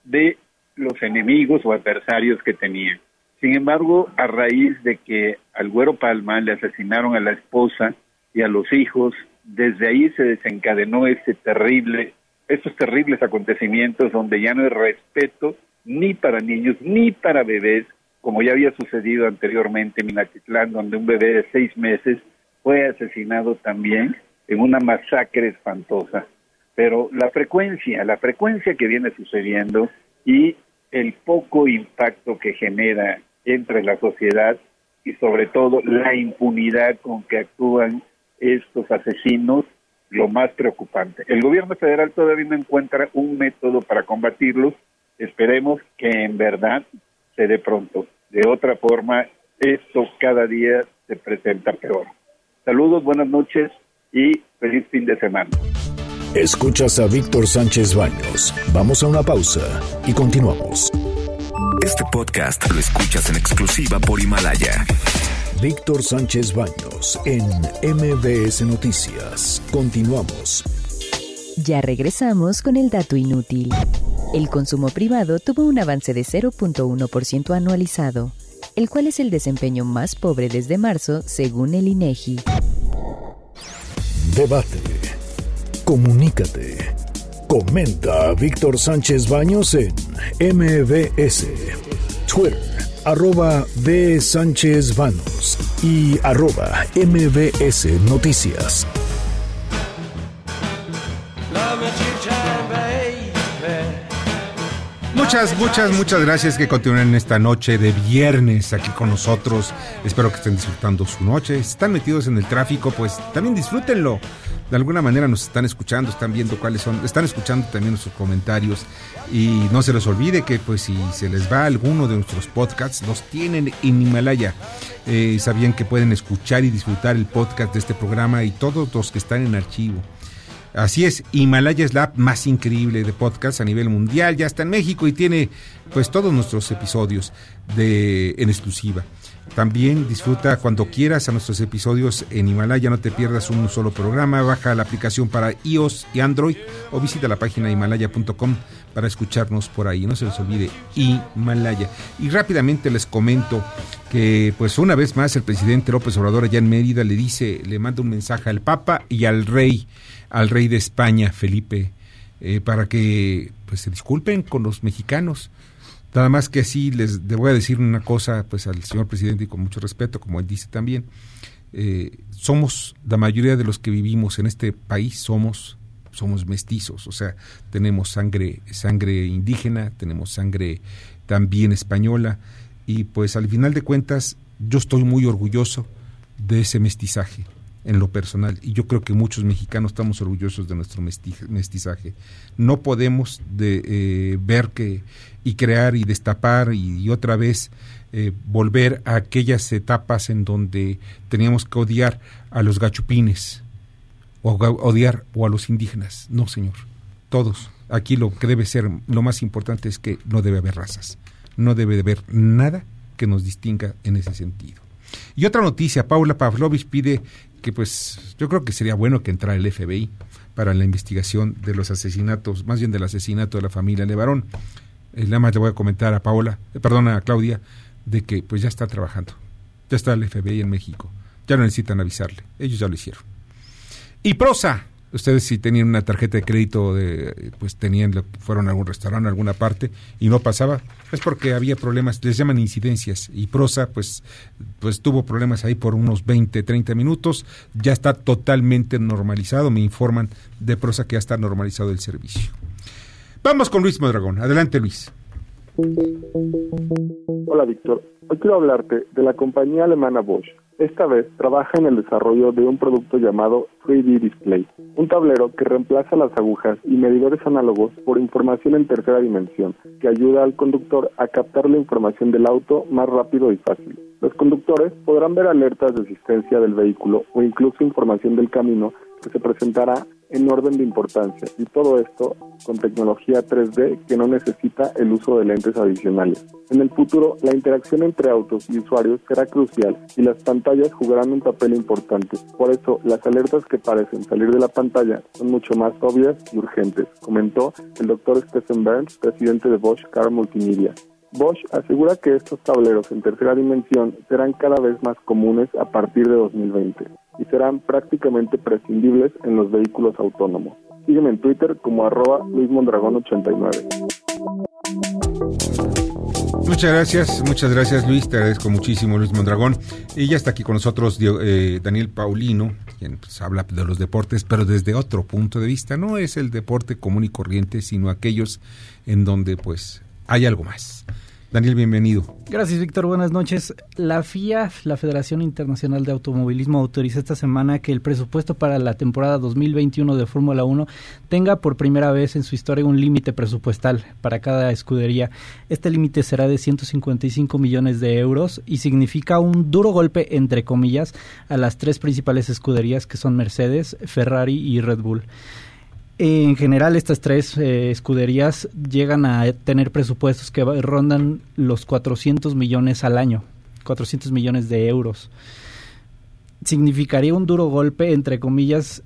de los enemigos o adversarios que tenían. Sin embargo, a raíz de que al Güero Palma le asesinaron a la esposa y a los hijos, desde ahí se desencadenó este terrible, estos terribles acontecimientos donde ya no hay respeto ni para niños ni para bebés, como ya había sucedido anteriormente en Minatitlán, donde un bebé de seis meses fue asesinado también en una masacre espantosa. Pero la frecuencia, la frecuencia que viene sucediendo y el poco impacto que genera entre la sociedad y sobre todo la impunidad con que actúan estos asesinos, lo más preocupante. El gobierno federal todavía no encuentra un método para combatirlos. Esperemos que en verdad se dé pronto. De otra forma, esto cada día se presenta peor. Saludos, buenas noches y feliz fin de semana. Escuchas a Víctor Sánchez Baños. Vamos a una pausa y continuamos. Este podcast lo escuchas en exclusiva por Himalaya. Víctor Sánchez Baños en MBS Noticias. Continuamos. Ya regresamos con el dato inútil. El consumo privado tuvo un avance de 0.1% anualizado, el cual es el desempeño más pobre desde marzo, según el INEGI. Debate. Comunícate. Comenta a Víctor Sánchez Baños en MBS. Twitter, arroba B. Sánchez Baños y arroba MBS Noticias. Muchas, muchas, muchas gracias que continúen esta noche de viernes aquí con nosotros. Espero que estén disfrutando su noche. Si están metidos en el tráfico, pues también disfrútenlo. De alguna manera nos están escuchando, están viendo cuáles son, están escuchando también nuestros comentarios. Y no se les olvide que pues si se les va alguno de nuestros podcasts, los tienen en Himalaya. Eh, sabían que pueden escuchar y disfrutar el podcast de este programa y todos los que están en archivo. Así es, Himalaya es la app más increíble de podcast a nivel mundial, ya está en México y tiene pues todos nuestros episodios de en exclusiva. También disfruta cuando quieras a nuestros episodios en Himalaya, no te pierdas un solo programa, baja la aplicación para iOS y Android o visita la página himalaya.com para escucharnos por ahí. No se les olvide Himalaya. Y rápidamente les comento que pues una vez más el presidente López Obrador allá en Mérida le dice, le manda un mensaje al Papa y al rey, al rey de España, Felipe, eh, para que pues se disculpen con los mexicanos. Nada más que así les voy a decir una cosa pues al señor presidente y con mucho respeto, como él dice también. Eh, somos, la mayoría de los que vivimos en este país somos, somos mestizos, o sea, tenemos sangre, sangre indígena, tenemos sangre también española, y pues al final de cuentas yo estoy muy orgulloso de ese mestizaje en lo personal y yo creo que muchos mexicanos estamos orgullosos de nuestro mestizaje. No podemos de, eh, ver que y crear y destapar y, otra vez eh, volver a aquellas etapas en donde teníamos que odiar a los gachupines o odiar o a los indígenas. No, señor. Todos. Aquí lo que debe ser, lo más importante es que no debe haber razas. No debe haber nada que nos distinga en ese sentido. Y otra noticia, Paula Pavlovich pide que pues yo creo que sería bueno que entrara el FBI para la investigación de los asesinatos, más bien del asesinato de la familia Levarón. Eh, nada más le voy a comentar a Paola, eh, perdón, a Claudia, de que pues ya está trabajando. Ya está el FBI en México. Ya no necesitan avisarle. Ellos ya lo hicieron. Y prosa. Ustedes si tenían una tarjeta de crédito, de, pues tenían, fueron a algún restaurante, a alguna parte y no pasaba, es porque había problemas, les llaman incidencias. Y prosa, pues, pues tuvo problemas ahí por unos 20, 30 minutos. Ya está totalmente normalizado. Me informan de prosa que ya está normalizado el servicio. Vamos con Luis Modragón. Adelante, Luis. Hola, Víctor. Hoy quiero hablarte de la compañía alemana Bosch. Esta vez trabaja en el desarrollo de un producto llamado 3D Display, un tablero que reemplaza las agujas y medidores análogos por información en tercera dimensión, que ayuda al conductor a captar la información del auto más rápido y fácil. Los conductores podrán ver alertas de asistencia del vehículo o incluso información del camino que se presentará en orden de importancia y todo esto con tecnología 3D que no necesita el uso de lentes adicionales. En el futuro, la interacción entre autos y usuarios será crucial y las pantallas jugarán un papel importante. Por eso, las alertas que parecen salir de la pantalla son mucho más obvias y urgentes, comentó el doctor Stephen Burns, presidente de Bosch Car Multimedia. Bosch asegura que estos tableros en tercera dimensión serán cada vez más comunes a partir de 2020 y serán prácticamente prescindibles en los vehículos autónomos. Sígueme en Twitter como arroba luismondragón89. Muchas gracias, muchas gracias Luis, te agradezco muchísimo Luis Mondragón. Y ya está aquí con nosotros eh, Daniel Paulino, quien pues, habla de los deportes, pero desde otro punto de vista. No es el deporte común y corriente, sino aquellos en donde pues hay algo más. Daniel, bienvenido. Gracias, Víctor. Buenas noches. La FIA, la Federación Internacional de Automovilismo, autorizó esta semana que el presupuesto para la temporada 2021 de Fórmula 1 tenga por primera vez en su historia un límite presupuestal para cada escudería. Este límite será de 155 millones de euros y significa un duro golpe, entre comillas, a las tres principales escuderías que son Mercedes, Ferrari y Red Bull. En general, estas tres eh, escuderías llegan a tener presupuestos que rondan los 400 millones al año, 400 millones de euros. Significaría un duro golpe, entre comillas,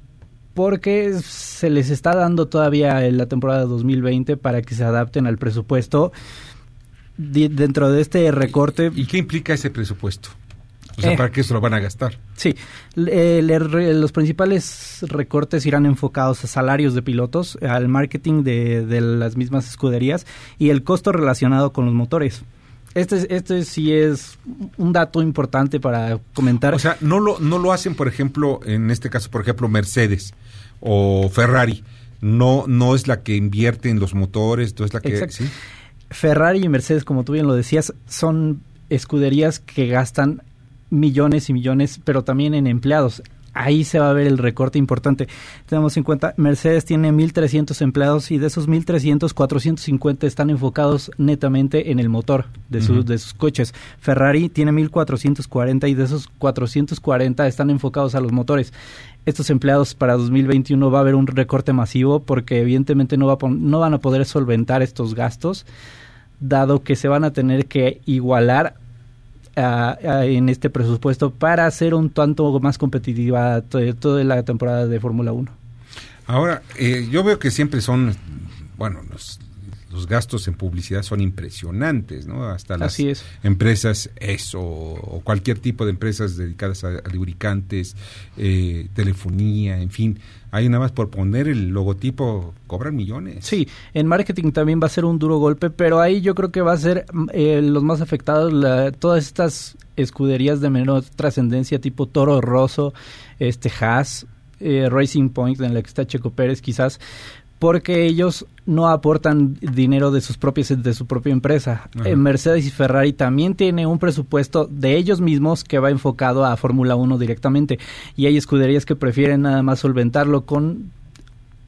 porque se les está dando todavía la temporada 2020 para que se adapten al presupuesto dentro de este recorte. ¿Y qué implica ese presupuesto? O sea, Eh. ¿para qué se lo van a gastar? Sí, eh, le- re- los principales recortes irán enfocados a salarios de pilotos, al marketing de, de las mismas escuderías y el costo relacionado con los motores. Este, este sí es un dato importante para comentar. O sea, no lo, no lo hacen, por ejemplo, en este caso, por ejemplo, Mercedes o Ferrari. No, no es la que invierte en los motores, no es la que... Exacto. ¿sí? Ferrari y Mercedes, como tú bien lo decías, son escuderías que gastan millones y millones, pero también en empleados. Ahí se va a ver el recorte importante. Tenemos en cuenta, Mercedes tiene 1.300 empleados y de esos 1.300, 450 están enfocados netamente en el motor de, su- Ujú. de sus coches. Ferrari tiene 1.440 y de esos 440 están enfocados a los motores. Estos empleados para 2021 va a haber un recorte masivo porque evidentemente no, va a no van a poder solventar estos gastos, dado que se van a tener que igualar a- en este presupuesto para hacer un tanto más competitiva to- toda la temporada de Fórmula 1. Ahora, eh, yo veo que siempre son, bueno, los, los gastos en publicidad son impresionantes, ¿no? Hasta las Así es. empresas eso, o cualquier tipo de empresas dedicadas a, a lubricantes, eh, telefonía, en fin. Ahí nada más por poner el logotipo cobran millones. Sí, en marketing también va a ser un duro golpe, pero ahí yo creo que va a ser mm, eh, los más afectados la- todas estas escuderías de menor trascendencia tipo Toro Rosso, este Haas, eh, Racing Point en la que está Checo Pérez quizás, porque ellos no aportan dinero de sus propias de su propia empresa. Ajá. Eh, Mercedes y Ferrari también tiene un presupuesto de ellos mismos que va enfocado a Fórmula 1 directamente y hay escuderías que prefieren nada más solventarlo con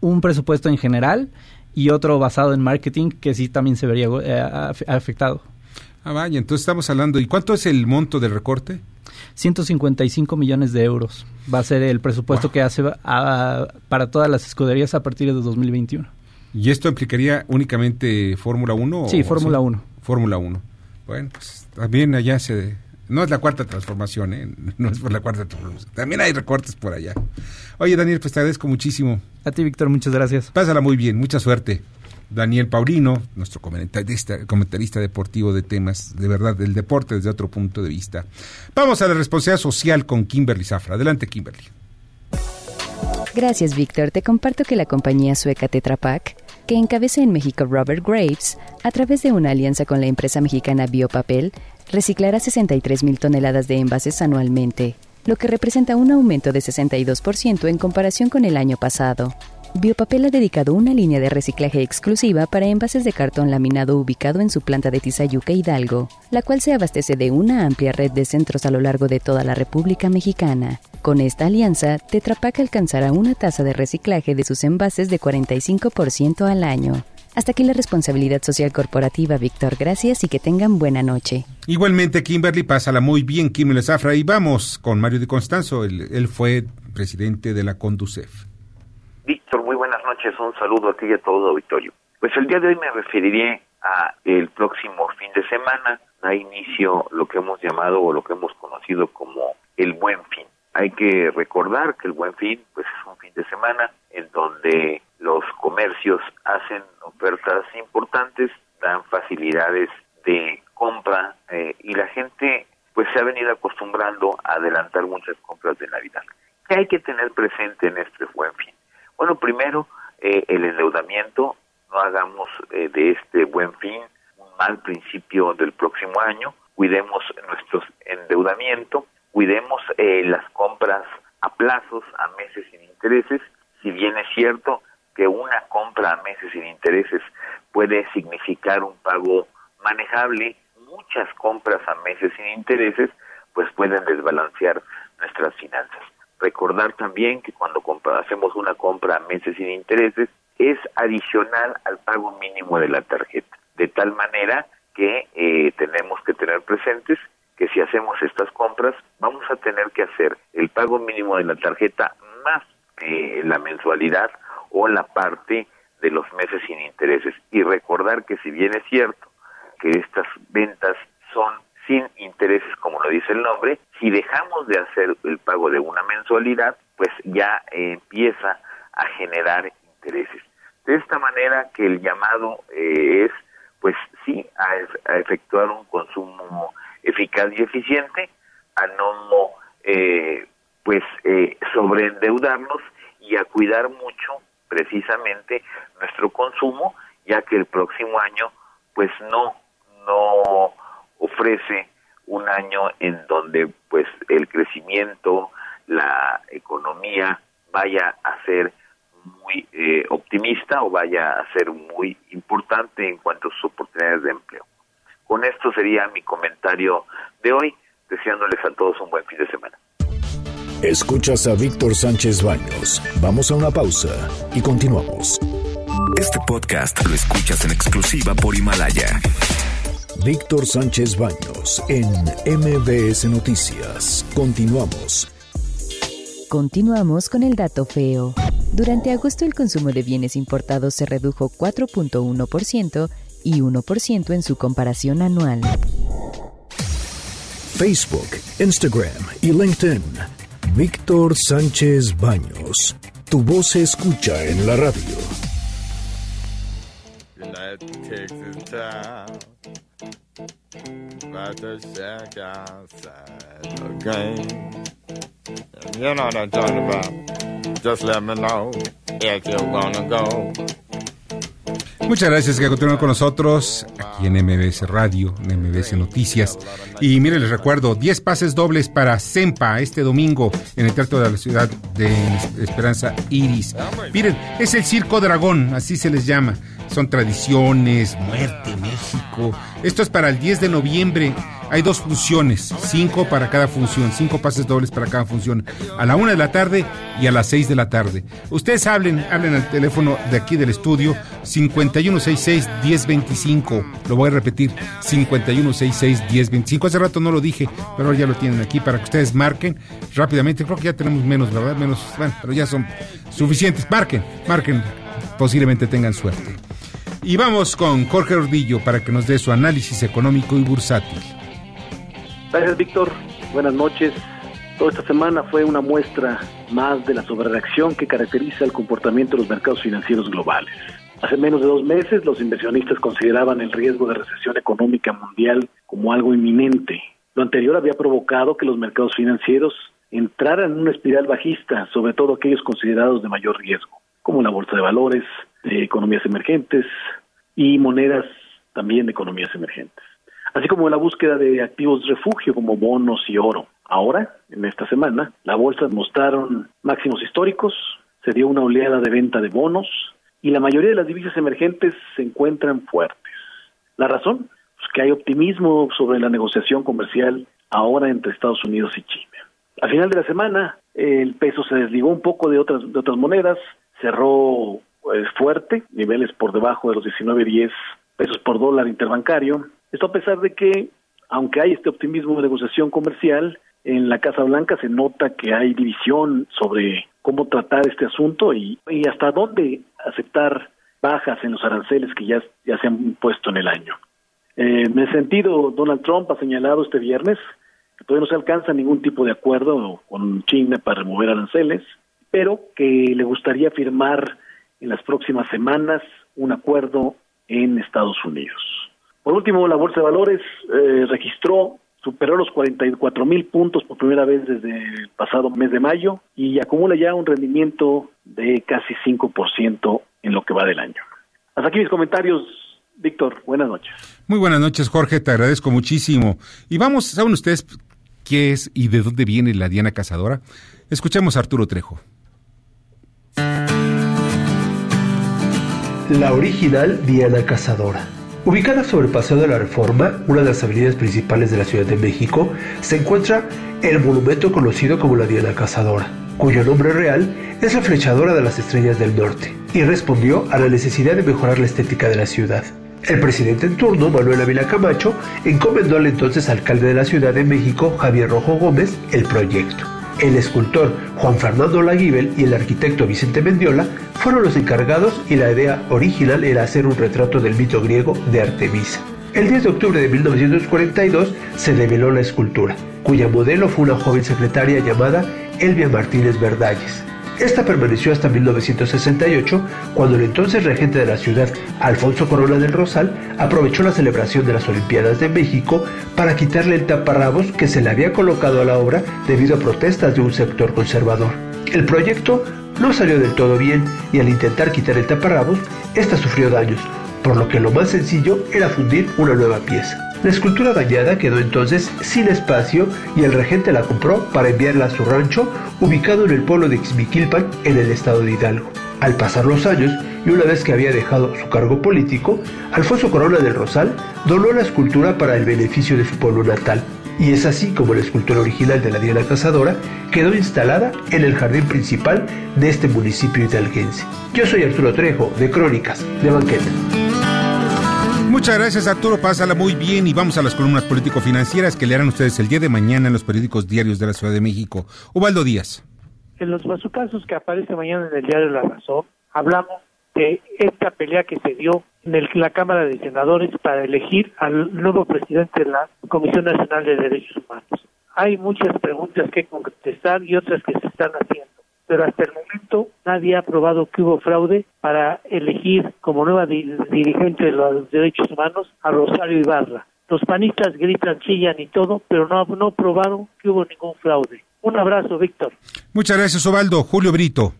un presupuesto en general y otro basado en marketing que sí también se vería eh, af- afectado. Ah, vaya, entonces estamos hablando. ¿Y cuánto es el monto del recorte? 155 millones de euros va a ser el presupuesto que hace a- para todas las escuderías a partir de 2021. ¿Y esto implicaría únicamente Fórmula 1? o- Sí, Fórmula 1. Fórmula 1. Bueno, pues también allá se... No es la cuarta transformación, ¿eh? No es por la cuarta transformación. También hay recortes por allá. Oye, Daniel, pues te agradezco muchísimo. A ti, Víctor, muchas gracias. Pásala muy bien, mucha suerte. Daniel Paulino, nuestro comentarista, comentarista deportivo de temas, de verdad, del deporte desde otro punto de vista. Vamos a la responsabilidad social con Kimberly Zafra. Adelante, Kimberly. Gracias, Víctor. Te comparto que la compañía sueca Tetra Pak, que encabeza en México Robert Graves, a través de una alianza con la empresa mexicana Biopapel, reciclará 63 mil toneladas de envases anualmente, lo que representa un aumento de 62% en comparación con el año pasado. Biopapel ha dedicado una línea de reciclaje exclusiva para envases de cartón laminado ubicado en su planta de Tizayuca Hidalgo, la cual se abastece de una amplia red de centros a lo largo de toda la República Mexicana. Con esta alianza, Tetra Pak alcanzará una tasa de reciclaje de sus envases de 45% al año. Hasta aquí la responsabilidad social corporativa, Víctor. Gracias y que tengan buena noche. Igualmente, Kimberly, pásala muy bien, Kimberly Zafra. Y vamos con Mario de Constanzo. Él, él fue presidente de la Conducef. Noches, un saludo a ti y a todo auditorio. Pues el día de hoy me referiré a el próximo fin de semana, da inicio lo que hemos llamado o lo que hemos conocido como el Buen Fin. Hay que recordar que el Buen Fin pues es un fin de semana en donde los comercios hacen ofertas importantes, dan facilidades de compra eh, y la gente pues se ha venido acostumbrando a adelantar muchas compras de Navidad. ¿Qué hay que tener presente en este buen fin? Bueno, primero, eh, el endeudamiento, no hagamos eh, de este buen fin un mal principio del próximo año, cuidemos nuestro endeudamiento, cuidemos eh, las compras a plazos, a meses sin intereses, si bien es cierto que una compra a meses sin intereses puede significar un pago manejable, muchas compras a meses sin intereses, pues pueden desbalancear nuestras finanzas. Recordar también que cuando hacemos una compra a meses sin intereses, es adicional al pago mínimo de la tarjeta. De tal manera que eh, tenemos que tener presentes que si hacemos estas compras, vamos a tener que hacer el pago mínimo de la tarjeta más eh, la mensualidad o la parte de los meses sin intereses. Y recordar que si bien es cierto que estas ventas son sin intereses, como lo dice el nombre, si dejamos de hacer el pago de una mensualidad, pues ya empieza a generar intereses. De esta manera que el llamado eh, es, pues sí, a, efectuar un consumo eficaz y eficiente, a no, eh, pues, eh, sobreendeudarnos y a cuidar mucho precisamente nuestro consumo, ya que el próximo año, pues no no ofrece un año en donde pues el crecimiento, la economía vaya a ser muy eh, optimista o vaya a ser muy importante en cuanto a sus oportunidades de empleo. Con esto sería mi comentario de hoy, deseándoles a todos un buen fin de semana. Escuchas a Víctor Sánchez Baños. Vamos a una pausa y continuamos. Este podcast lo escuchas en exclusiva por Himalaya. Víctor Sánchez Baños en MBS Noticias. Continuamos. Continuamos con el dato feo. Durante agosto el consumo de bienes importados se redujo 4.1% y 1% en su comparación anual. Facebook, Instagram y LinkedIn. Víctor Sánchez Baños. Tu voz se escucha en la radio. Shack outside. You know what. Just let me know if you're gonna go. Muchas gracias que continúen con nosotros aquí en MBS Radio, en MBS Noticias. Y mire, les recuerdo, 10 pases dobles para Sempa este domingo en el Teatro de la Ciudad de Esperanza Iris. Miren, es el Circo Dragón, así se les llama. Son tradiciones, muerte, México. Esto es para el 10 de noviembre. Hay dos funciones, cinco para cada función, cinco pases dobles para cada función, a la una de la tarde y a las seis de la tarde. Ustedes hablen, hablen al teléfono de aquí del estudio 5166-1025. Lo voy a repetir, 5166-1025. Hace rato no lo dije, pero ahora ya lo tienen aquí para que ustedes marquen rápidamente. Creo que ya tenemos menos, ¿verdad? Menos, bueno, pero ya son suficientes. Marquen, marquen, posiblemente tengan suerte. Y vamos con Jorge Ordillo para que nos dé su análisis económico y bursátil. Gracias, Víctor. Buenas noches. Toda esta semana fue una muestra más de la sobrereacción que caracteriza el comportamiento de los mercados financieros globales. Hace menos de dos meses, los inversionistas consideraban el riesgo de recesión económica mundial como algo inminente. Lo anterior había provocado que los mercados financieros entraran en una espiral bajista, sobre todo aquellos considerados de mayor riesgo, como la bolsa de valores, de economías emergentes y monedas también de economías emergentes, así como la búsqueda de activos refugio como bonos y oro. Ahora, en esta semana, las bolsas mostraron máximos históricos, se dio una oleada de venta de bonos y la mayoría de las divisas emergentes se encuentran fuertes. ¿La razón? Pues que hay optimismo sobre la negociación comercial ahora entre Estados Unidos y China. Al final de la semana, el peso se desligó un poco de otras monedas, cerró pues, fuerte, niveles por debajo de los 19.10 pesos por dólar interbancario. Esto a pesar de que, aunque hay este optimismo de negociación comercial, en la Casa Blanca se nota que hay división sobre cómo tratar este asunto y, hasta dónde aceptar bajas en los aranceles que ya, ya se han puesto en el año. Eh, en ese sentido, Donald Trump ha señalado este viernes que todavía no se alcanza ningún tipo de acuerdo con China para remover aranceles, pero que le gustaría firmar en las próximas semanas un acuerdo en Estados Unidos. Por último, la Bolsa de Valores eh, registró, superó los 44 mil puntos por primera vez desde el pasado mes de mayo y acumula ya un rendimiento de casi 5% en lo que va del año. Hasta aquí mis comentarios, Víctor. Buenas noches. Muy buenas noches, Jorge. Te agradezco muchísimo. Y vamos, ¿saben ustedes qué es y de dónde viene la Diana Cazadora? Escuchemos a Arturo Trejo. La original Diana Cazadora. Ubicada sobre el Paseo de la Reforma, una de las avenidas principales de la Ciudad de México, se encuentra el monumento conocido como la Diana Cazadora, cuyo nombre real es la flechadora de las estrellas del norte, y respondió a la necesidad de mejorar la estética de la ciudad. El presidente en turno, Manuel Ávila Camacho, encomendó al entonces alcalde de la Ciudad de México, Javier Rojo Gómez, el proyecto. El escultor Juan Fernando Laguibel y el arquitecto Vicente Mendiola fueron los encargados y la idea original era hacer un retrato del mito griego de Artemisa. El 10 de octubre de 1942 se develó la escultura, cuya modelo fue una joven secretaria llamada Elvia Martínez Verdalles. Esta permaneció hasta 1968, cuando el entonces regente de la ciudad, Alfonso Corona del Rosal, aprovechó la celebración de las Olimpiadas de México para quitarle el taparrabos que se le había colocado a la obra debido a protestas de un sector conservador. El proyecto no salió del todo bien y al intentar quitar el taparrabos, esta sufrió daños, por lo que lo más sencillo era fundir una nueva pieza. La escultura dañada quedó entonces sin espacio y el regente la compró para enviarla a su rancho ubicado en el pueblo de Xmiquilpan en el estado de Hidalgo. Al pasar los años y una vez que había dejado su cargo político, Alfonso Corona del Rosal donó la escultura para el beneficio de su pueblo natal. Y es así como la escultura original de la Diana Cazadora quedó instalada en el jardín principal de este municipio hidalguense. Yo soy Arturo Trejo, de Crónicas, de Banqueta. Muchas gracias Arturo, pásala muy bien y vamos a las columnas político-financieras que leerán ustedes el día de mañana en los periódicos diarios de la Ciudad de México. Ubaldo Díaz. En los casos que aparece mañana en el diario La Razón, hablamos de esta pelea que se dio en la Cámara de Senadores para elegir al nuevo presidente de la Comisión Nacional de Derechos Humanos. Hay muchas preguntas que contestar y otras que se están haciendo pero hasta el momento nadie ha probado que hubo fraude para elegir como nueva dirigente de los derechos humanos a Rosario Ibarra. Los panistas gritan, chillan y todo, pero no, no probaron que hubo ningún fraude. Un abrazo, Víctor. Muchas gracias, Ovaldo. Julio Brito.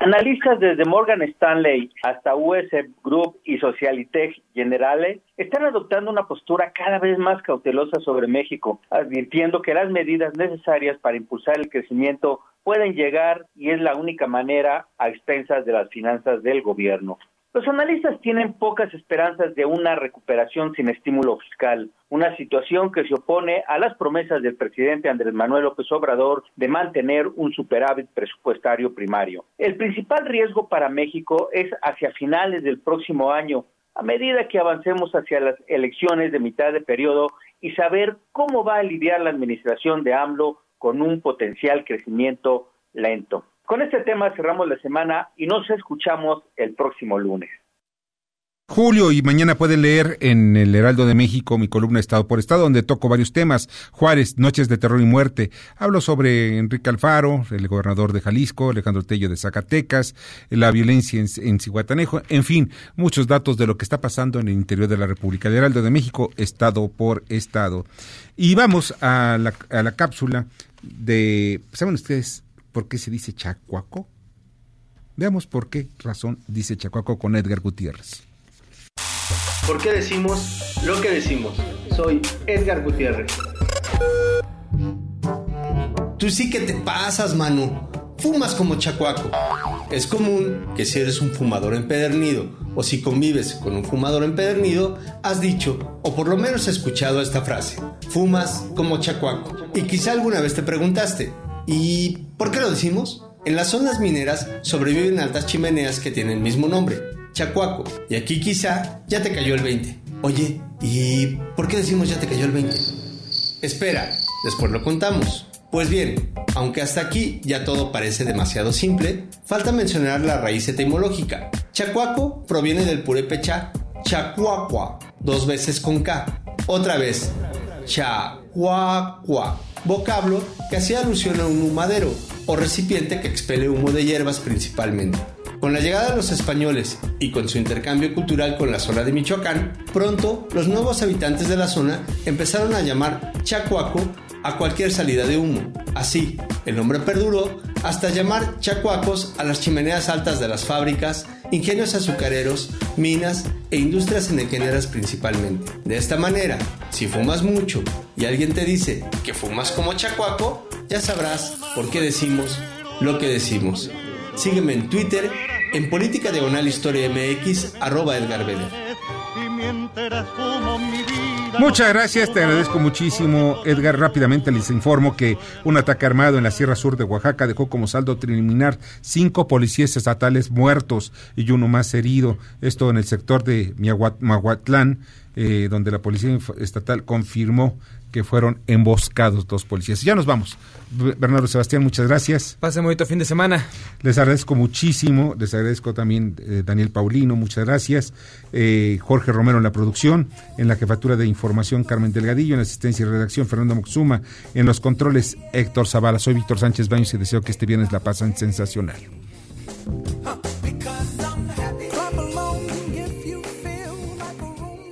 Analistas desde Morgan Stanley hasta US Group y Socialitech Generale están adoptando una postura cada vez más cautelosa sobre México, advirtiendo que las medidas necesarias para impulsar el crecimiento pueden llegar y es la única manera a expensas de las finanzas del gobierno. Los analistas tienen pocas esperanzas de una recuperación sin estímulo fiscal, una situación que se opone a las promesas del presidente Andrés Manuel López Obrador de mantener un superávit presupuestario primario. El principal riesgo para México es hacia finales del próximo año, a medida que avancemos hacia las elecciones de mitad de periodo y saber cómo va a lidiar la administración de AMLO con un potencial crecimiento lento. Con este tema cerramos la semana y nos escuchamos el próximo lunes. Julio, y mañana pueden leer en el Heraldo de México mi columna Estado por Estado, donde toco varios temas. Juárez, Noches de Terror y Muerte. Hablo sobre Enrique Alfaro, el gobernador de Jalisco, Alejandro Tello de Zacatecas, la violencia en, en Cihuatanejo, en fin, muchos datos de lo que está pasando en el interior de la República. El Heraldo de México, Estado por Estado. Y vamos a la, a la cápsula de... ¿Saben ustedes por qué se dice Chacuaco? Veamos por qué razón dice Chacuaco con Edgar Gutiérrez. ¿Por qué decimos lo que decimos? Soy Edgar Gutiérrez. Tú sí que te pasas, Manu. Fumas como chacuaco. Es común que si eres un fumador empedernido o si convives con un fumador empedernido, has dicho o por lo menos escuchado esta frase. Fumas como chacuaco. Y quizá alguna vez te preguntaste, ¿Y por qué lo decimos? En las zonas mineras sobreviven altas chimeneas que tienen el mismo nombre, Chacuaco. Y aquí quizá ya te cayó el 20. Oye, ¿y por qué decimos ya te cayó el 20? Espera, después lo contamos. Pues bien, aunque hasta aquí ya todo parece demasiado simple, falta mencionar la raíz etimológica. Chacuaco proviene del purépecha chacuacua, dos veces con K. Otra vez, chacuacua, vocablo que hacía alusión a un humadero o recipiente que expele humo de hierbas principalmente. Con la llegada de los españoles y con su intercambio cultural con la zona de Michoacán, pronto los nuevos habitantes de la zona empezaron a llamar chacuaco a cualquier salida de humo. Así, el nombre perduró hasta llamar chacuacos a las chimeneas altas de las fábricas, ingenios azucareros, minas e industrias enequeneras principalmente. De esta manera, si fumas mucho y alguien te dice que fumas como chacuaco, ya sabrás por qué decimos lo que decimos. Sígueme en Twitter, en Política Diagonal Historia MX, arroba Edgar Beder. Muchas gracias, te agradezco muchísimo, Edgar. Rápidamente les informo que un ataque armado en la Sierra Sur de Oaxaca dejó como saldo preliminar cinco policías estatales muertos y uno más herido. Esto en el sector de Mahuatlán, eh, donde la policía estatal confirmó que fueron emboscados dos policías. Ya nos vamos. Bernardo Sebastián, muchas gracias. Pase bonito fin de semana. Les agradezco muchísimo. Les agradezco también eh, Daniel Paulino, muchas gracias. Eh, Jorge Romero en la producción, en la jefatura de información Carmen Delgadillo, en la asistencia y redacción Fernando Moxuma, en los controles Héctor Zavala. Soy Víctor Sánchez Baños y deseo que este viernes la pasen sensacional.